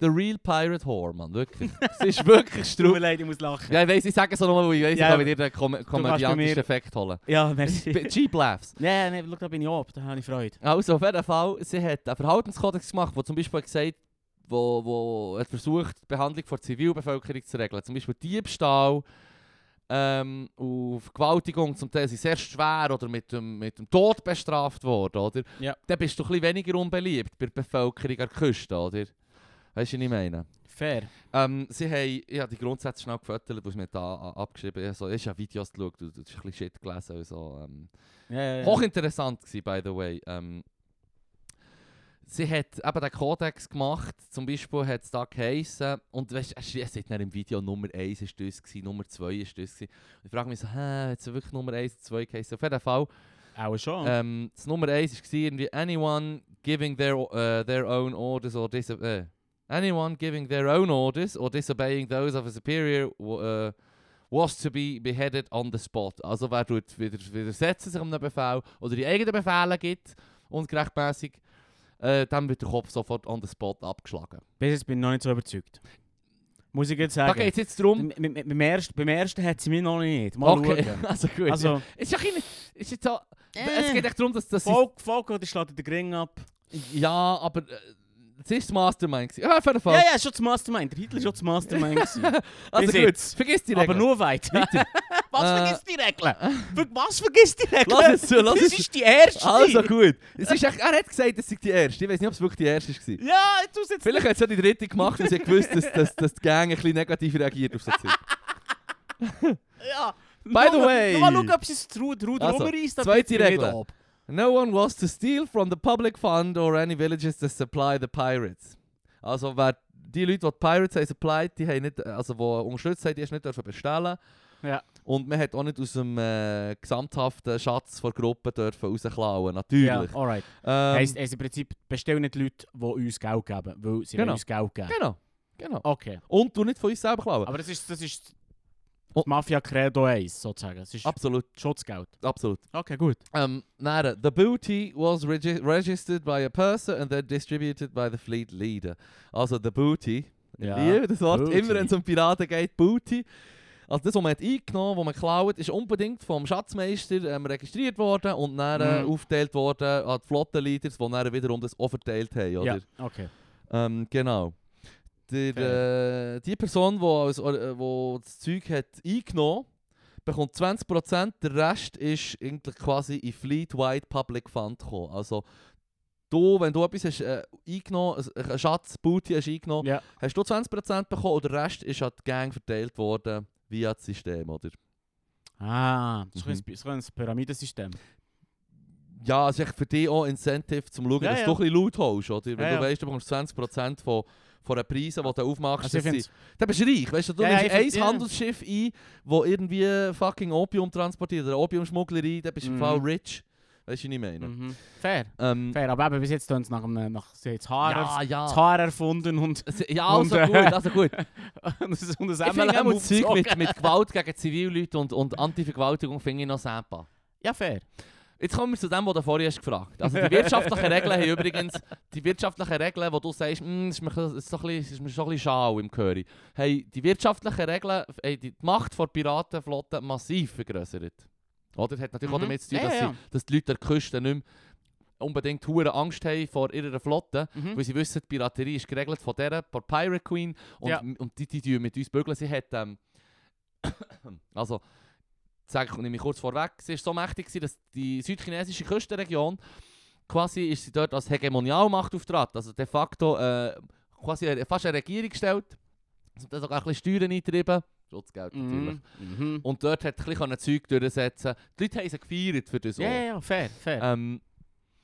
the real pirate whore, man, wirklich. *laughs* Es ist wirklich Tut mir strub. leid, ich muss lachen. Ja, ich weiss, ich sage es auch nochmal, weil ich weiss, Ja, ich kann mit dir den kom komödiantischen mir- Effekt holen. Ja, merci. Cheap Laughs. Ja, ja, nee, schau, da bin ich ab, da habe ich Freude. Also, auf jeden Fall, sie hat einen Verhaltenskodex gemacht, wo zum Beispiel gesagt wo, wo hat versucht, die Behandlung der Zivilbevölkerung zu regeln. Zum Beispiel Diebstahl, ähm, und Vergewaltigung, zum Teil sind sehr schwer oder mit dem, mit dem Tod bestraft worden, oder? Ja. Dann bist du ein bisschen weniger unbeliebt bei der Bevölkerung an der Küste, oder? Weißt du, was ich meine? Fair. Ähm, sie haben, ich habe die Grundsätze schnell gefüttert, du hast mir da abgeschrieben. Also, ich habe Videos geschaut, du, du hast ein bisschen Shit gelesen und so. Ähm, Ja, ja, ja. Hochinteressant gewesen, by the way. Ähm, sie hat eben den Kodex gemacht, zum Beispiel hat es da geheissen, und weißt, es es hat dann im Video Nummer 1 ist das gewesen, Nummer 2 ist das gewesen. Und ich frage mich so, hä, hat es wirklich Nummer 1 und 2 geheissen? Auf jeden Fall, Auch schon. ähm, das Nummer 1 war irgendwie anyone giving their, uh, their own orders or dis äh, anyone giving their own orders or disobeying those of a superior äh, was to be beheaded on the spot. Also wer tut wieder, widersetzen sich einem Befehl oder die eigenen Befehle gibt und gerechtmäßig, äh, dann wird der Kopf sofort on the spot abgeschlagen. Bis jetzt bin ich noch nicht so überzeugt. Muss ich jetzt Da sagen. geht es jetzt darum. Beim ersten, beim ersten hat sie mich noch nicht. Mal Okay, schauen. *laughs* also gut. Also, ist ja nicht, ist jetzt so, es geht echt darum, dass das Volk, Volk oder schlägt den Ring ab. ja, aber es ist das Mastermind. gewesen. Ja, auf jeden Fall. Ja, ja, schon das Mastermind. Der Hitler war schon das Mastermind. gewesen. *laughs* also bis gut, jetzt. vergiss die Aber Regeln. nur weit. *laughs* was Äh, vergisst die Regeln? Für was vergisst die Regeln? Lass es zu, lass das es ist die erste. Also gut. Es ist echt, er hat gesagt, es sei die erste. Ich weiß nicht, ob es wirklich die erste war. Ja, du jetzt Vielleicht hat es ja die dritte gemacht, weil sie gewusst dass, dass, dass die Gang ein bisschen negativ reagiert auf so Zeug. Ja. By the way. Mal schauen, ob sie es Ruder Also, rumreißt. zweite Regel. No one was to steal from the public fund or any villages to supply the pirates. Also wer die Leute, die die Pirates haben supplied, die haben nicht, also die unterstützt haben, die hast nicht dürfen bestellen. Ja. Und man hat auch nicht aus dem äh, gesamthaften Schatz der Gruppe dürfen rausklauen, natürlich. Ja, alright. Ähm, Heisst, heisst im Prinzip, bestellen nicht Leute, die uns Geld geben, weil sie Genau. uns Geld geben. genau, genau. Okay. Und du nicht von uns selber klauen. Aber das ist, das ist Oh. Mafia Credo 1, sozusagen. Es ist Absolut, Schutzgeld. absolut. Okay, gut. Um, nada. The booty was regi registered by a purser and then distributed by the fleet leader. Also the booty. Ja, liebe das Wort. Booty. Immer wenn es um Piraten geht, Booty. Also das, was man hat eingenommen was man geklaut ist unbedingt vom Schatzmeister ähm, registriert worden und dann äh, Mhm. aufgeteilt worden an die Flottenleaders, die dann wiederum das auch verteilt haben, oder? Ja, okay. Ähm, genau. Der, äh, die Person, die als, äh, wo das Zeug hat eingenommen bekommt 20%, der Rest ist eigentlich quasi in Fleet-Wide Public Fund gekommen. Also du, wenn du etwas hast, äh, eingenommen hast, einen Schatz, Booty hast eingenommen, Ja. hast du 20% bekommen und der Rest ist an die Gang verteilt worden via das System, oder? Ah, das Mhm. ist ein- Pyramidensystem. Ja, es ist echt für dich auch Incentive, zum zu schauen, Ja, dass ja. du ein bisschen laut holst, oder? Wenn Ja, du weißt, du bekommst 20% von, von den Preisen, die du aufmachst, Also das sind- dann bist du reich, weißt du, du Ja, ja, nimmst ich ein ja. Handelsschiff ein, das irgendwie fucking Opium transportiert oder Opiumschmugglerei, dann bist du im Mhm. Fall rich. Weißt du, was ich meine? Mhm. Fair. Ähm, Fair, aber eben bis jetzt tun sie nach, einem- nach sie haben das Haar, ja, das ja. Haar erfunden und, *laughs* Ja, also Und, äh, gut, also gut. *laughs* und das und das Ich finde auch das Zeug mit, mit Gewalt gegen Zivilleute und, und Antivergewaltigung finde ich noch sempa. Ja, fair. Jetzt kommen wir zu dem, was du vorhin hast gefragt Also die wirtschaftlichen Regeln haben übrigens, die wirtschaftlichen Regeln, wo du sagst, «Mm, ist mir, das ist so ein bisschen, ist mir so ein bisschen schau im Curry, hey, die wirtschaftlichen Regeln haben die Macht der Piratenflotte massiv vergrößert. Oder? Hat natürlich auch Mhm. damit zu tun, Ja, dass, ja, sie, dass die Leute der Küste nicht mehr unbedingt hure Angst haben vor ihrer Flotte, Mhm. weil sie wissen, die Piraterie ist geregelt von der, von Pirate Queen und, Ja. und die, die, die mit uns bügeln. Sie hat, ähm, *coughs* also, sage ich, nehme ich kurz vorweg, sie war so mächtig, gewesen, dass die südchinesische Küstenregion quasi ist sie dort als Hegemonialmacht auftrat. Also de facto äh, quasi fast eine Regierung gestellt. Sie hat sogar ein bisschen Steuern eingetrieben. Schutzgeld natürlich. Mhm. Mhm. Und dort hat ein bisschen Zeug durchsetzen Die Leute haben sie gefeiert für das Ja, auch. ja, fair, fair. Ähm,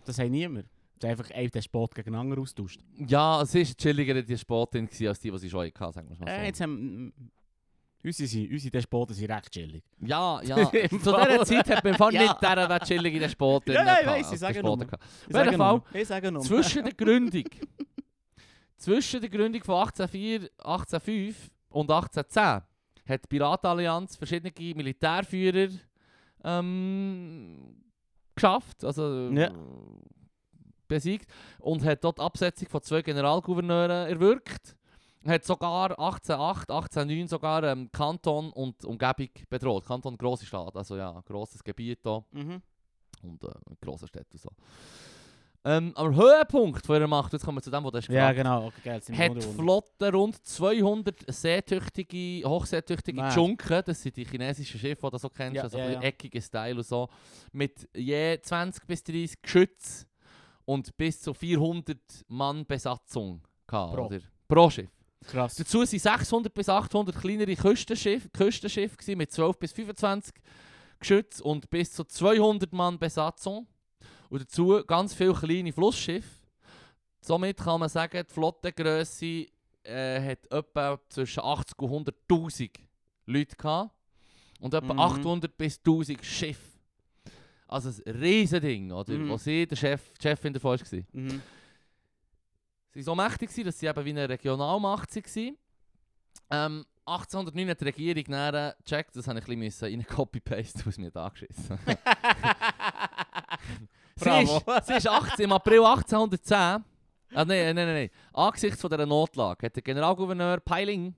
Das haben niemand. Das ist einfach ein der Sport gegen den anderen austauscht. ja, es war chilliger die gewesen, als die, die sie schon hatten, sagen wir mal so. Äh, jetzt haben... Unsere, Despoten sind recht chillig. Ja, ja. *laughs* Zu dieser Zeit hat man *laughs* Ja. nicht dieser der chillig in den Sport Ja, ich weiss, ich sage nur. Ich Fall. Ich sage nur. zwischen der *laughs* Gründung zwischen der Gründung von 1804, 1805 und 1810 hat die Piratenallianz verschiedene Militärführer ähm, geschafft, also Ja. besiegt und hat dort die Absetzung von zwei Generalgouverneuren erwirkt. Hat sogar 1808, 1809 sogar ähm, Kanton und Umgebung bedroht. Kanton grosse Stadt, also ja, grosses Gebiet hier Mhm. und äh, grosse Städte und so. Ähm, aber Höhepunkt von ihrer Macht, jetzt kommen wir zu dem, was du hast Ja, gefragt genau. Okay, geil. sind hat die. Flotte rund 200 seetüchtige, hochseetüchtige Mad. Junken, das sind die chinesischen Schiffe, die du so kennst, Ja, also ja, ein ja. eckiger Style und so, mit je 20 bis 30 Geschütz und bis zu 400 Mann Besatzung gehabt, Pro. Oder? Pro Schiff. Krass. Dazu waren 600 bis 800 kleinere Küstenschiffe, Küstenschiffe mit 12 bis 25 Geschütz und bis zu 200 Mann Besatzung. Und dazu ganz viele kleine Flussschiffe. Somit kann man sagen, die Flottengrösse äh, hat etwa zwischen 80 und 100'000 Leute gehabt. Und etwa Mhm. 800 bis 1000 Schiffe. Also ein riesen Ding, oder? Mhm. Wo sie der Chef, die Chefin davon war. Mhm. Sie waren so mächtig, gewesen, dass sie eben wie eine Regionalmacht waren. Ähm, 1809 hat die Regierung dann gecheckt, das habe ich ein bisschen rein copy-paste, *laughs* was mir da angeschissen. sie Bravo. ist, *laughs* sie ist 18, im April 1810, ah, nein, nein, nein, nein, angesichts von dieser Notlage hat der Generalgouverneur Peiling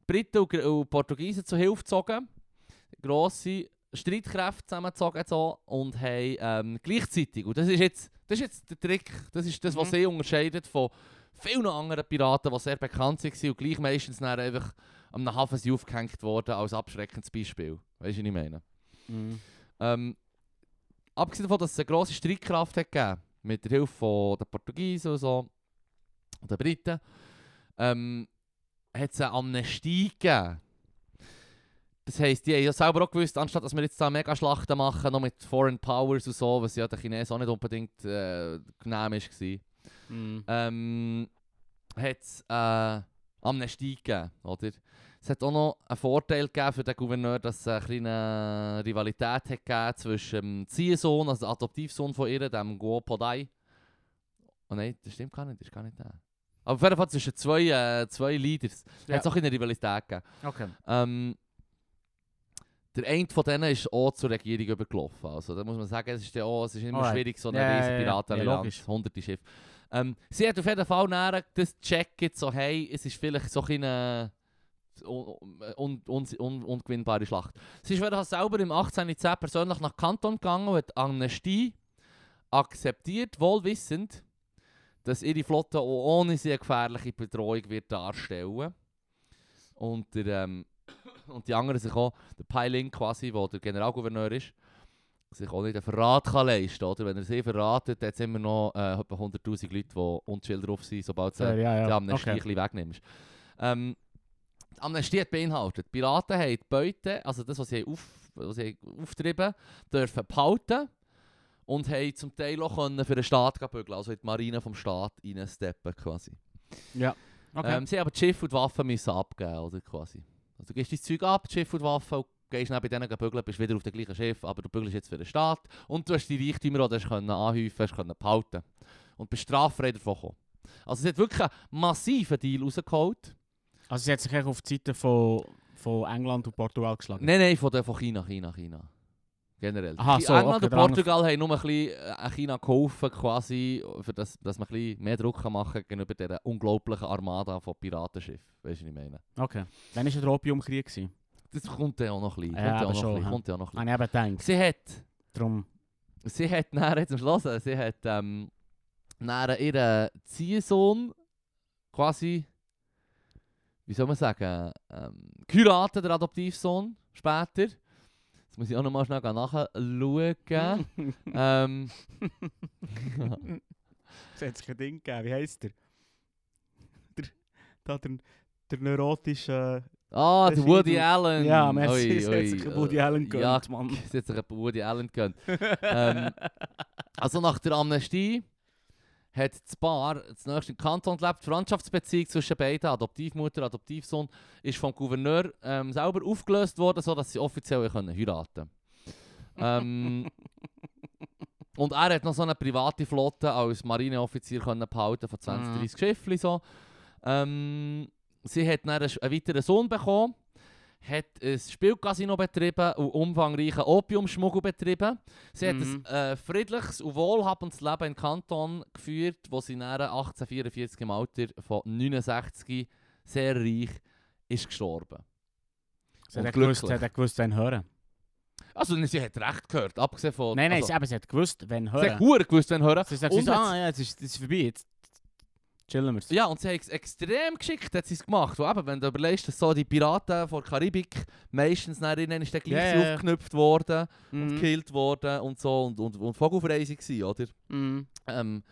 die Briten und, und Portugiesen zu Hilfe gezogen, grosse Streitkräfte zusammengezogen so, und haben ähm, gleichzeitig, und das ist jetzt, das ist jetzt der Trick, das ist das, was Mhm. sie unterscheidet von vielen anderen Piraten, die sehr bekannt waren und gleich meistens dann einfach am Hafen aufgehängt worden als abschreckendes Beispiel. Weißt du, was ich meine? Mhm. Ähm, abgesehen davon, dass es eine grosse Streitkraft hat gegeben, mit der Hilfe von den Portugiesen und so, und den Briten, ähm, hat es eine Amnestie gegeben. Das heisst, die haben ja selber auch gewusst, anstatt dass wir jetzt da mega Schlachten machen, noch mit Foreign Powers und so, was ja den Chinesen auch nicht unbedingt äh, genehm war, Mhm. ähm, hat es äh, Amnestie gegeben, oder? Es hat auch noch einen Vorteil gegeben für den Gouverneur, dass es eine kleine Rivalität hat gegeben zwischen dem Ziehsohn, also dem Adoptivsohn von ihr, dem Guo Podai. Oh nein, das stimmt gar nicht, das ist gar nicht der. Aber auf jeden Fall zwischen zwei, äh, zwei Leaders Ja. hat es auch eine Rivalität gegeben. Okay. Ähm, der eine von denen ist auch zur Regierung übergelaufen. Also da muss man sagen, es ist, ja auch, es ist immer Alright. schwierig, so eine Ja, ja, riesen ja, ja. Piratenallianz, Ja, logisch. hunderte Schiffe. Ähm, sie hat auf jeden Fall näher das checkt, so hey, es ist vielleicht so ein un, un, un, un, ungewinnbare Schlacht. Sie ist wieder selber im 1810 persönlich nach Kanton gegangen und hat Amnestie akzeptiert, wohl wissend, dass ihre Flotte auch ohne sie eine gefährliche Bedrohung wird darstellen. Und, ähm, und die anderen sich auch, der Peiling quasi, der der Generalgouverneur ist, sich auch nicht einen Verrat kann leisten oder? Wenn er sie verratet, hat es immer noch äh, etwa 100'000 Leute, die unschuldig drauf sind, sobald du Fair, ja, die ja. Amnestie Okay. wegnimmst. Ähm, die Amnestie hat beinhaltet, die Piraten haben die Beute, also das, was sie, auf, was sie auftrieben dürfen behalten und haben zum Teil auch können für den Staat bügeln, also in die Marine vom Staat reinsteppen quasi. Ja. Okay. Ähm, sie haben aber die Schiffe und die Waffen müssen abgeben, oder quasi. Also du gibst dein Zeug ab, die Schiffe und die Waffen, und gehst dann bei denen bügeln, bist wieder auf dem gleichen Schiff, aber du bügelst jetzt für den Staat und du hast die Reichtümer, die du können anhäufen hast, können behalten. Und bist straffrei davon gekommen. Also sie hat wirklich einen massiven Deal rausgeholt. also sie hat sich auf die Seite von, von England und Portugal geschlagen. Nein, nein, von, der, von China, China, China. Generell. Aha, so, England okay, und Portugal haben nur ein bisschen äh, China geholfen, quasi, für das, dass man ein bisschen mehr Druck kann machen kann gegenüber dieser unglaublichen Armada von Piratenschiffen. Weißt du, was ich meine? Okay. Dann war der Opiumkrieg. gewesen. Das kommt ja auch noch ein bisschen. Ja, kommt ja schon, bisschen. Kommt ja noch ein bisschen. ich eben gedacht. Sie hat, Darum. sie hat nachher, jetzt am Schluss, sie hat ähm, nachher ihren Ziehsohn quasi, wie soll man sagen, ähm, geheiratet, der Adoptivsohn, später. Jetzt muss ich auch noch mal schnell nachschauen. *laughs* ähm, *laughs* Es hat sich ein Ding gegeben. Wie heisst der? Der, der, der neurotische... ah, der Woody Allen. Ja, merci. Ui, *laughs* Es hat sich Woody Allen Ja, gegönnt, Mann. es *laughs* hat sich Woody Allen gegönnt. ähm, also nach der Amnestie hat das Paar das nächste Kanton gelebt. Die Freundschaftsbeziehung zwischen beiden, Adoptivmutter und Adoptivsohn, ist vom Gouverneur ähm, selber aufgelöst worden, sodass sie offiziell können heiraten ähm, *laughs* Und er hat noch so eine private Flotte als Marineoffizier können behalten von 20, Mhm. 30 Schiffen. So. Ähm, sie hat dann einen, einen weiteren Sohn bekommen, hat ein Spielcasino betrieben und umfangreichen Opiumschmuggel betrieben. Sie Mhm. hat ein äh, friedliches und wohlhabendes Leben im Kanton geführt, wo sie dann 1844 im Alter von 69 sehr reich ist gestorben. Sie hat gewusst, sie hat gewusst, wenn hören. Also sie hat recht gehört, abgesehen von... Nein, nein, also, sie, eben, sie hat gewusst, wenn sie hören. hat verdammt gewusst, wenn hören. Sie sagt, Und sie so, hat- ah ja, jetzt ist, ist vorbei, jetzt chillen wir Ja, und sie hat es extrem geschickt hat sie es gemacht. Und eben, wenn du überlegst, dass so die Piraten von der Karibik meistens nach innen ist dann gleich ja. aufgeknüpft worden und Mhm. gekillt worden und so und, und, und vogelfrei waren, oder? Mhm. ähm,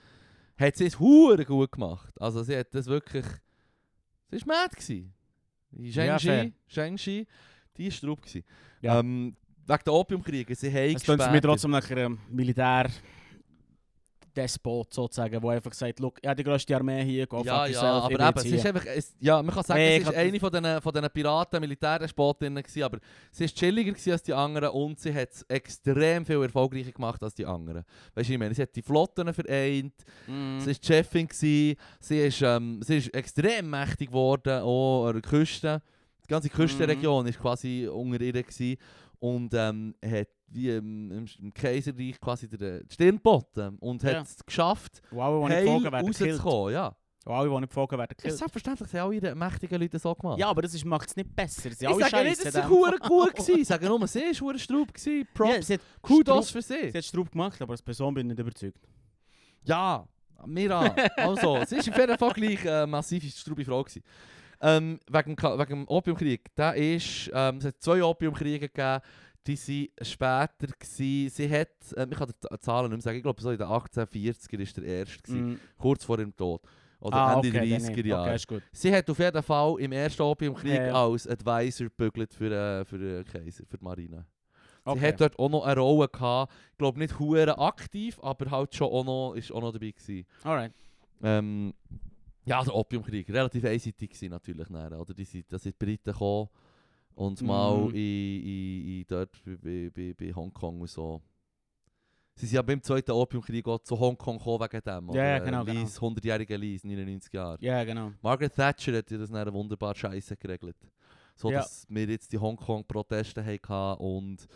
hat sie es hure gut gemacht. Also sie hat das wirklich... Sie war mad. gewesen. Ja, Shang-Chi. Shang-Chi, die war drauf. Ja. Ähm, wegen der Opiumkriege, sie haben Es klingt gespäter- trotzdem nach einem Militär... Despot sozusagen, der einfach sagt, look, ich habe die grösste Armee hier, go ja, fuck ja, yourself, aber eben, es ist einfach, es, ja, man kann sagen, Nee, ist hab- eine von diesen, von diesen Piraten, Militärsportlerinnen gewesen, aber sie ist chilliger gewesen als die anderen und sie hat es extrem viel erfolgreicher gemacht als die anderen. Weißt du, ich meine, sie hat die Flotten vereint, Mhm. sie war die Chefin, gewesen, sie ist, ähm, sie ist extrem mächtig geworden, auch an der Küste. Die ganze Küstenregion Mhm. ist quasi unter ihr gewesen und ähm, hat wie im, im, Kaiserreich quasi den Stirn geboten und Ja. hat es geschafft, Und heil rauszukommen. Ja. Und alle, die nicht geflogen werden, Ja, gekillt. selbstverständlich haben alle die mächtigen Leute so gemacht. Ja, aber das macht es nicht besser. Sie ich alle sage nicht, dass sie gut waren. *laughs* Ich sage nur, sie war hure Straub. Props, Ja, sie hat, Kudos Straub- für sie. sie hat Straub gemacht, aber als Person bin ich nicht überzeugt. Ja, Mira. Also, sie war auf jeden Fall gleich äh, eine massive Straube Frau. Gewesen. Ähm, wegen, wegen dem Opiumkrieg. Da ist, ähm, es hat zwei Opiumkriege gegeben, die sind später gewesen. Sie hat, ähm, ich kann die Zahlen nicht mehr sagen, ich glaube so in den 1840er ist der erste gewesen, Mhm. kurz vor ihrem Tod. Oder Ah, Ende okay, der dann 30er nicht. Jahre. Okay. Sie hat auf jeden Fall im ersten Opiumkrieg Ja, ja. als Advisor gebügelt für, äh, für den Kaiser, für die Marine. Sie Okay. hat dort auch noch eine Rolle gehabt. Ich glaube nicht hure aktiv, aber halt schon auch noch, ist auch noch dabei gewesen. Alright. Ähm, ja, der Opiumkrieg, relativ einseitig gewesen natürlich. Dann, oder? Die sind, da sind die Briten gekommen und mal Mhm. in, in, in dort bei, bei, bei, Hongkong und so. Sie sind ja beim zweiten Opiumkrieg auch zu Hongkong gekommen wegen dem. Ja, genau, genau. Lees, 100-jährige Lees, 99 Jahre. Ja, genau. Margaret Thatcher hat ja das dann wunderbar scheiße geregelt. So dass wir jetzt die Hongkong-Proteste hatten und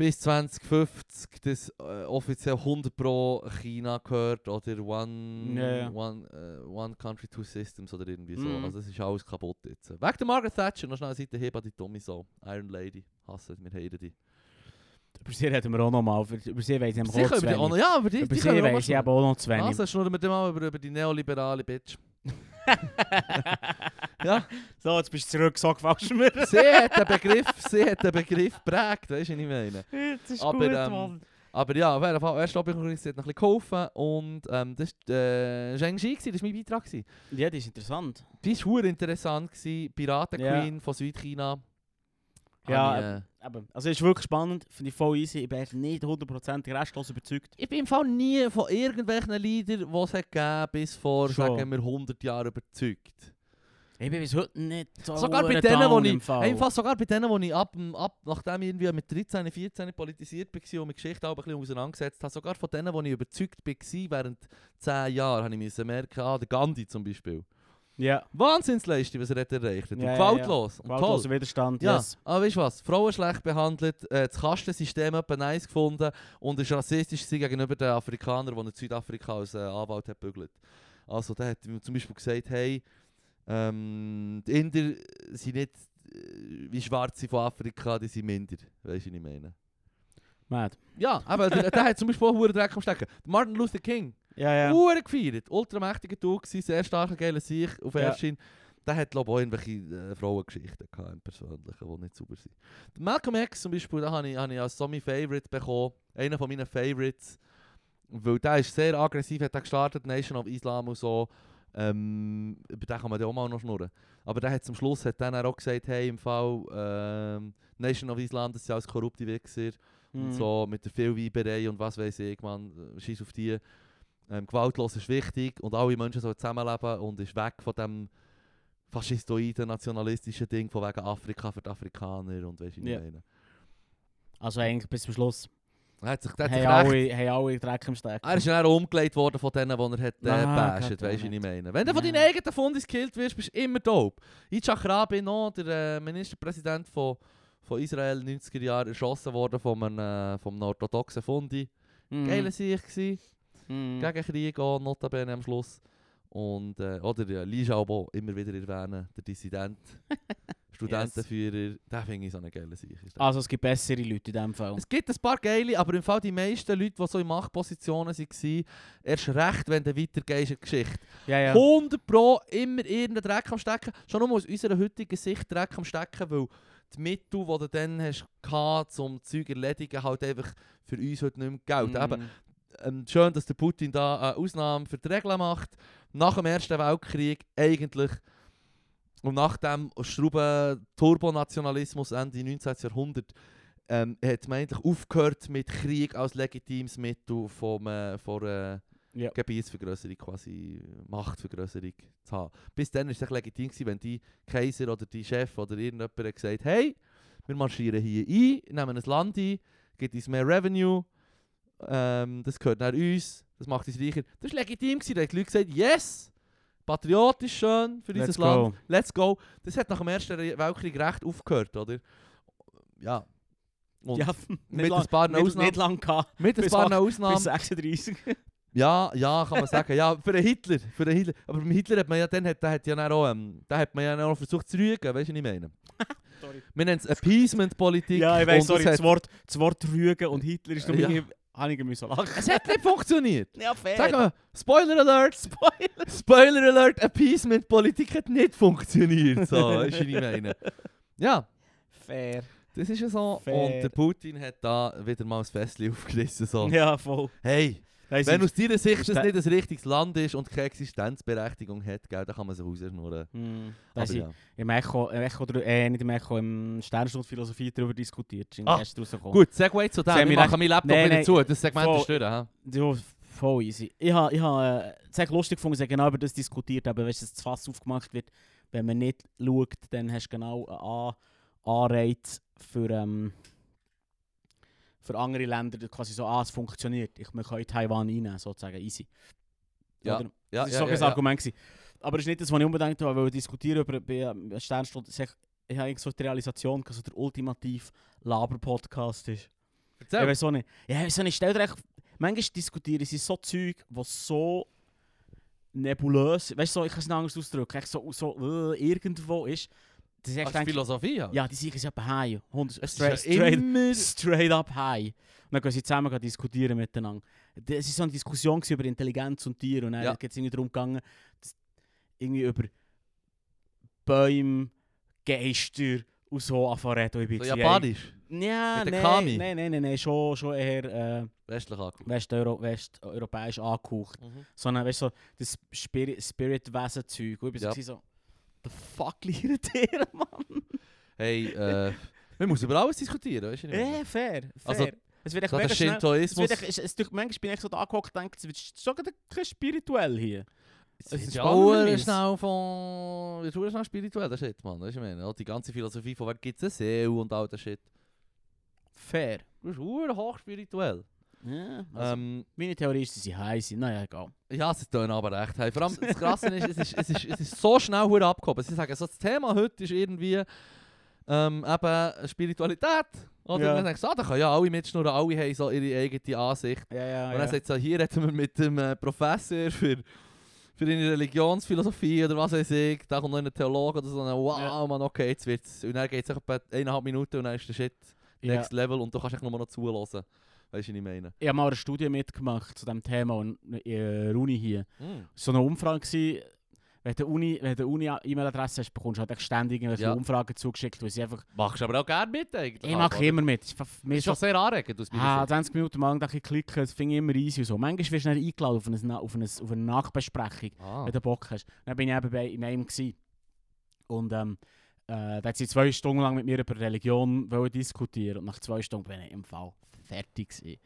bis 2050 das äh, offiziell 100 pro China gehört oder One, Ja, ja. one, äh, one Country, Two Systems oder irgendwie so. Mhm. Also es ist alles kaputt jetzt. Wegen der Margaret Thatcher, noch schnell eine Seite heben an die Dumme so. Iron Lady, hassen wir heilen die. Über sie reden wir auch noch mal. Über, sie weiss ich die, auch oh, zu wenig. ja, über die, Über die sie können wir auch noch zu wenig. Also schnurren wir mal über, über die neoliberale Bitch. *laughs* Ja, So, jetzt bist du zurück, so gefällst du mir. sie hat den Begriff, sie hat den Begriff geprägt, weißt du, was ich meine? Jetzt ist Aber, gut, ähm, Mann. Aber ja, auf jeden Fall, erst habe ich noch ein bisschen geholfen und ähm, das war äh, Zheng-Ji, gewesen, das war mein Beitrag. gewesen. Ja, das ist interessant. Die war verdammt interessant, gewesen. Piraten-Queen von Südchina. Ja, ich, äh, Aber, also es ist wirklich spannend, finde ich voll easy. Ich bin nicht hundertprozentig restlos überzeugt. ich bin im Fall nie von irgendwelchen Liedern, die es gegeben bis vor, Schon. sagen wir, 100 Jahren überzeugt. Ich bin bis heute nicht so Sogar bei denen, wo ich, im Fall. einfach sogar bei denen, wo ich ab, ab nachdem ich irgendwie mit 13, 14 politisiert war und mit Geschichte auch ein bisschen auseinandergesetzt habe, sogar von denen, wo ich überzeugt war während 10 Jahren, habe ich müssen merken, ah, der Gandhi zum Beispiel. Ja, Wahnsinnsleistung, was er hat erreicht hat. Und Ja, ja, gewaltlos. Und gewaltloser toll. Widerstand, Ja, yes. aber weißt du was? Frauen schlecht behandelt, äh, das Kastensystem etwa nice gefunden und ist rassistisch gewesen gegenüber den Afrikanern, die in Südafrika als äh, Anwalt hat bügelt. Also der hat zum Beispiel gesagt, hey, ähm, die Inder sind nicht äh, wie Schwarze von Afrika, die sind minder. Weißt du, was ich meine? Mad. Ja, aber der, der hat zum Beispiel auch verdammt Dreck am Stecken. Martin Luther King, Ja, ja. Uhren gefeiert, ultramächtiger gewesen, sehr starker geiler Sieg auf Ja. Erschien. Der hat glaube ich, auch irgendwelche äh, Frauengeschichten gehabt, im Persönlichen, die nicht sauber sind. Der Malcolm X zum Beispiel, da habe ich, ich als so mein Favorite bekommen, einer von meinen Favorites, weil der ist sehr aggressiv, hat er gestartet, Nation of Islam und so. Ähm, über den kann man dann auch mal noch schnurren. Aber der hat zum Schluss hat dann auch gesagt, hey, im Fall ähm, Nation of Islam, das sind alles korrupte Wichser und Mhm. so mit der Vielweiberei und was weiß ich, man, scheiß auf die. Ähm, gewaltlos ist wichtig und alle Menschen sollen zusammenleben und ist weg von dem faschistoiden, nationalistischen Ding von wegen Afrika für die Afrikaner und weißt du, Ja. meine. Also eigentlich bis zum Schluss. Er hat sich, hat sich alle, haben alle Dreck am Stecken. er ist dann auch umgelegt worden von denen, die er hat äh, Ah, basht, weißt du, ich meine. Wenn du von Ja. deinen eigenen Fundis gekillt wirst, bist du immer dope. Yitzhak Rabin, der äh, Ministerpräsident von, von Israel, 90er Jahren, erschossen worden von einem, äh, vom orthodoxen Fundi. Mhm. Geiler Sieg gewesen. Mhm. gegen Krieg auch, notabene am Schluss. Und, äh, oder ja, Lee Xiaobo, immer wieder erwähnen, der Dissident, *laughs* Studentenführer, der finde ich so eine geile der. Also es gibt bessere Leute in dem Fall. Es gibt ein paar geile, aber im Fall die meisten Leute, die so in Machtpositionen waren, erst recht, wenn du weitergehst in die Geschichte. Ja, ja. 100 Pro immer irgendeinen Dreck am Stecken. Schon nur aus unserer heutigen Sicht Dreck am Stecken, weil die Mittel, die du dann hast, um Zeug zu erledigen, halt einfach für uns heute nicht mehr gelten. Eben, Mhm. Ähm, schön, dass der Putin da eine Ausnahme für die Regeln macht. Nach dem Ersten Weltkrieg eigentlich und nach dem Schrauben Turbonationalismus Ende 19. Jahrhundert ähm, hat man eigentlich aufgehört mit Krieg als legitimes Mittel vom, äh, von äh, Ja. Gebietsvergrößerung, quasi Machtvergrößerung zu haben. Bis dann war es legitim, gewesen, wenn die Kaiser oder die Chef oder irgendjemand hat gesagt hey, wir marschieren hier ein, nehmen ein Land ein, gibt uns mehr Revenue, ähm, das gehört nach uns, das macht uns reicher. Das war legitim, gewesen. da haben die Leute gesagt, yes, patriotisch schön für Let's unser Land, let's go. Das hat nach dem Ersten Weltkrieg recht aufgehört, oder? Ja. Und Ja, mit ein paar nicht, Ausnahmen. nicht lang gehabt. mit ein bis paar Ausnahmen. Bis 36. Ja, ja, kann man sagen. Ja, für den Hitler, für den Hitler. Aber beim Hitler hat man ja dann, hat, der hat ja dann auch, ähm, der hat man ja auch versucht zu rügen, weißt du, was ich meine? *laughs* Sorry. Wir nennen es Appeasement-Politik. Ja, ich weiß, sorry, das Wort, das Wort Rügen und Hitler ist noch Ja. ja. Habe ich müssen lachen. es hat nicht funktioniert. Ja, fair. Sagen wir, Spoiler Alert, Spoiler, Spoiler Alert, Appeasement-Politik hat nicht funktioniert. So, was ich meine? Ja, Fair. das ist ja so. Fair. Und der Putin hat da wieder mal ein Festchen aufgerissen. So. Ja, voll. Hey, Hey, wenn aus deiner Sicht der- nicht ein richtiges Land ist und keine Existenzberechtigung hat, gell, dann kann man sich rausschnurren. Aber da sind ja. im Echo, im Echo, äh, nicht im Echo, im Sternstund Philosophie darüber diskutiert. Ist Ah. Gut, Segway zu dem. Haben mich machen meinen Laptop Nein, wieder nein. zu. Das Segment Voll. ist hä? Ja, voll easy. Ich habe ich ha, äh, sehr lustig gefunden, haben genau über das diskutiert, aber wenn das Fass aufgemacht wird, wenn man nicht schaut, dann hast du genau einen An Anreiz für, ähm, für andere Länder, quasi so, ah, es funktioniert, ich, wir können Taiwan einnehmen, sozusagen, easy. Ja, Oder? Ja, das ja, war so ja, ein ja. Argument. Gewesen. Aber es ist nicht das, was ich unbedingt wollte diskutieren über bei ähm, Sternstunde. Ich, ich habe so die Realisation, dass es der ultimative Laber-Podcast ist. Ich Erzähl. weiß auch nicht. Ja, ich nicht. Stell dir echt, manchmal diskutieren sie so Zeug, was so nebulös, weißt du, so, ich kann es nicht anders ausdrücken, echt so, so äh, irgendwo ist. Das ist echt denke, Philosophie? ja? ja, die sagen sie etwa high. 100, Es ist straight, ja straight, immer... straight up high. Und dann gehen sie zusammen diskutieren miteinander. Es war so eine Diskussion über Intelligenz und Tiere. Und dann Ja. geht es irgendwie darum gegangen, irgendwie über Bäume, Geister und so anfangen zu reden. So japanisch. Ja, Mit nein, nein, nein, nein, nein, schon, schon eher äh, Westlich angeguckt. Westeuro westeuropäisch angehaucht. Mhm. So ein, weißt du, so das Spirit- Spirit-Wesen-Zeug. Und ich bin Ja. so, the fuck *laughs* Tiere, Mann? Hey, äh... Man muss über alles diskutieren, weißt du nicht? Eh, fair, fair. Also, es wird echt mega schnell... Es Shintoismus... wird echt, es, manchmal bin ich so da angehockt und denke, es wird schon gerade ein bisschen spirituell hier. Es ist ja schnell von... Es ist schnell spirituell, der Shit, Mann. Weißt du, ich meine? Auch die ganze Philosophie von wer gibt es eine Seele und all der Shit. Fair. Das ist ur hochspirituell. Ja, also, Ähm, meine Theorie ist, sie heiß sind. Naja, egal. ja, sie tun aber recht. Hey, vor allem, das *laughs* Krasse ist, es ist, es ist, es ist so schnell hure abgehoben. Sie sagen, so, das Thema heute ist irgendwie ähm, eben Spiritualität. Oder Ja. man denkt, so, ah, da können ja alle mitschnurren, alle haben so ihre eigene Ansicht. Ja, ja, Und dann sagt so, hier reden wir mit dem äh, Professor für, für eine Religionsphilosophie oder was weiß ich. Da kommt noch ein Theologe oder so. Wow, Ja. man, okay, jetzt wird's. Und dann geht es etwa eineinhalb Minuten und dann ist der Shit ja. next level und du kannst echt nur noch zuhören. Weißt du, was ich meine? Ich habe mal eine Studie mitgemacht zu diesem Thema in der Uni hier. Mm. War so eine Umfrage, gewesen, wenn du Uni, wenn du Uni E-Mail-Adresse hast, bekommst du halt ständig irgendwelche Ja. Umfragen zugeschickt, weil sie einfach... Machst du aber auch gerne mit eigentlich. Ich mache immer mit. Es ist mir schon sehr anregend aus Ah, Sicht. 20 Minuten ein bisschen klicken, das finde ich immer easy und so. Manchmal wirst du dann eingeladen auf eine, auf eine, auf eine Nachbesprechung, Ah. wenn du Bock hast. Dann bin ich eben bei, in einem gewesen. Und ähm, äh, da hat sie zwei Stunden lang mit mir über Religion diskutieren und nach zwei Stunden bin ich im Fall fertig gewesen.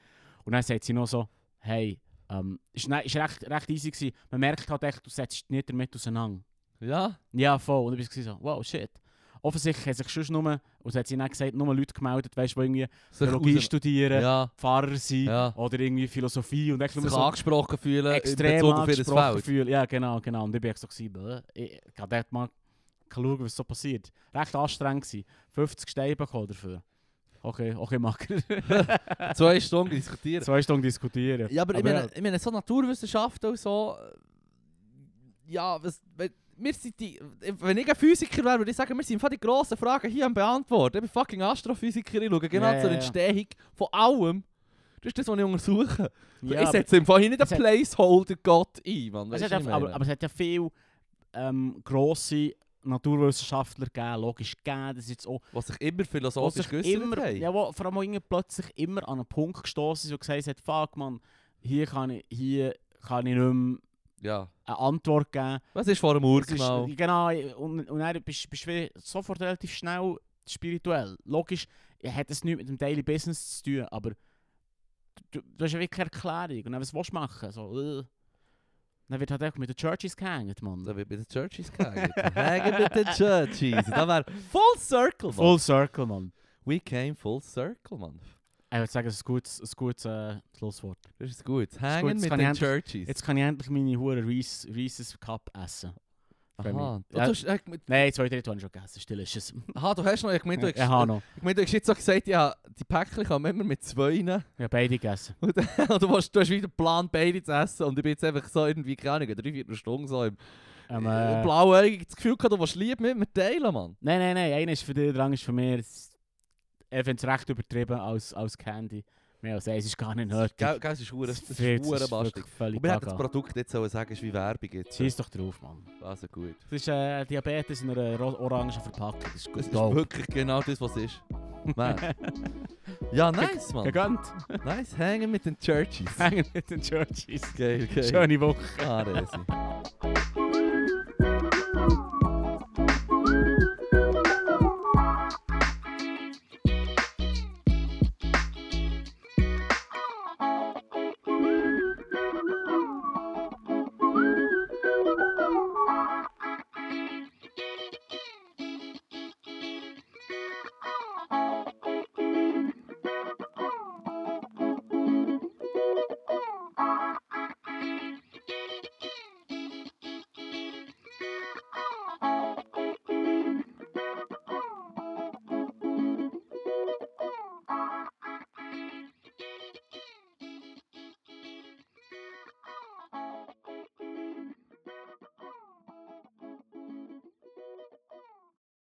Und dann sagt sie noch so, hey, ähm, ist, ne, ist recht, recht easy gewesen. Man merkt halt echt, du setzt dich nicht damit auseinander. Ja? Ja, voll. Und ich war so, wow, shit. Offensichtlich hat sich schon nur, und hat sie dann gesagt, nur Leute gemeldet, weißt du, die irgendwie Sich Theologie studieren, Ja, Pfarrer sind Ja. oder irgendwie Philosophie und echt nur sich so angesprochen fühlen extrem angesprochen fühlen. Ja, genau, genau. Und ich bin echt so, gewesen, ich kann dort mal schauen, was so passiert. Recht anstrengend gewesen. 50 Steine bekommen dafür. Okay, okay, mager. *laughs* Zwei Stunden diskutieren. Zwei Stunden diskutieren. Ja, aber, ich, Aber meine, ja. ich meine, so Naturwissenschaften und so... äh, Ja, was... wenn- Wir sind die, wenn ich ein Physiker wäre, würde ich sagen, wir sind die grossen Fragen hier am Beantworten. Ich bin fucking Astrophysiker, ich schaue genau Ja, ja, zur ja. Entstehung von allem. Das ist das, was ich untersuche. Ja, ich setze im Fall hier nicht einen Placeholder-Gott ein, Mann. es ja, ich aber, meine? aber es hat ja viele ähm, grosse Naturwissenschaftler gegeben, logisch gegeben. Das jetzt auch Was sich immer philosophisch geäussert haben. ja, wo vor allem plötzlich immer an einen Punkt gestoßen ist und gesagt hat, fuck man, hier kann ich, hier kann ich nicht mehr Ja. eine Antwort geben. Was ist vor dem Es ist- Urknall? Genau, und, und dann bist du sofort relativ schnell spirituell. Logisch hat es nichts mit dem Daily Business zu tun, aber du, du hast ja wirklich eine Erklärung. Und dann, was willst du machen? So, äh. Dann wird halt auch mit den Churches gehängt, Mann. Da wird mit den Churches gegangen. Hängen mit den Churches. Da wäre Full Circle, Mann. Full Circle, Mann. We came full circle, Mann. Ich würde sagen, das ist ein gutes, ein gutes äh, Schlusswort. Das ist gut. Hängen das mit den endlich- Churches. Jetzt kann ich endlich meine hure Reese, Reese's Cup essen. Aha. Du, Ja. hast, äh, Nein, zwei Drittel habe ich schon gegessen. Still ist es. *laughs* aha, du hast noch, ich meine, du hast, Ich habe noch. ich meine, du hast jetzt so gesagt, ja, die Päckchen kommen immer mit zwei. Ich habe beide gegessen. *laughs* Und, und du, hast, du hast wieder den Plan, beide zu essen. Und ich bin jetzt einfach so irgendwie, keine Ahnung, drei, vier Stunden so im Ähm, äh, äh, blauäugig das Gefühl gehabt, du willst lieb mit mir teilen, Mann. Nein, nein, nein. Einer ist für dich, der andere ist für mich. Ich finde es recht übertrieben als, als Candy. Mehr als eins ist gar nicht nötig. Gell, gell, es ist hure, das ist Fritz hure ist bastig. Und wir hätten das. Produkt jetzt sollen sagen, ist wie Werbung jetzt. Schieß doch drauf, Mann. Also gut. Das ist äh, Diabetes in einer orangen Verpackung. Das ist Das ist wirklich genau das, was es ist. Man. *laughs* Ja, nice, Mann. Gegönnt. Nice, hängen mit den Churches. Hängen mit den Churches. Geil, geil. Schöne Woche. Ah.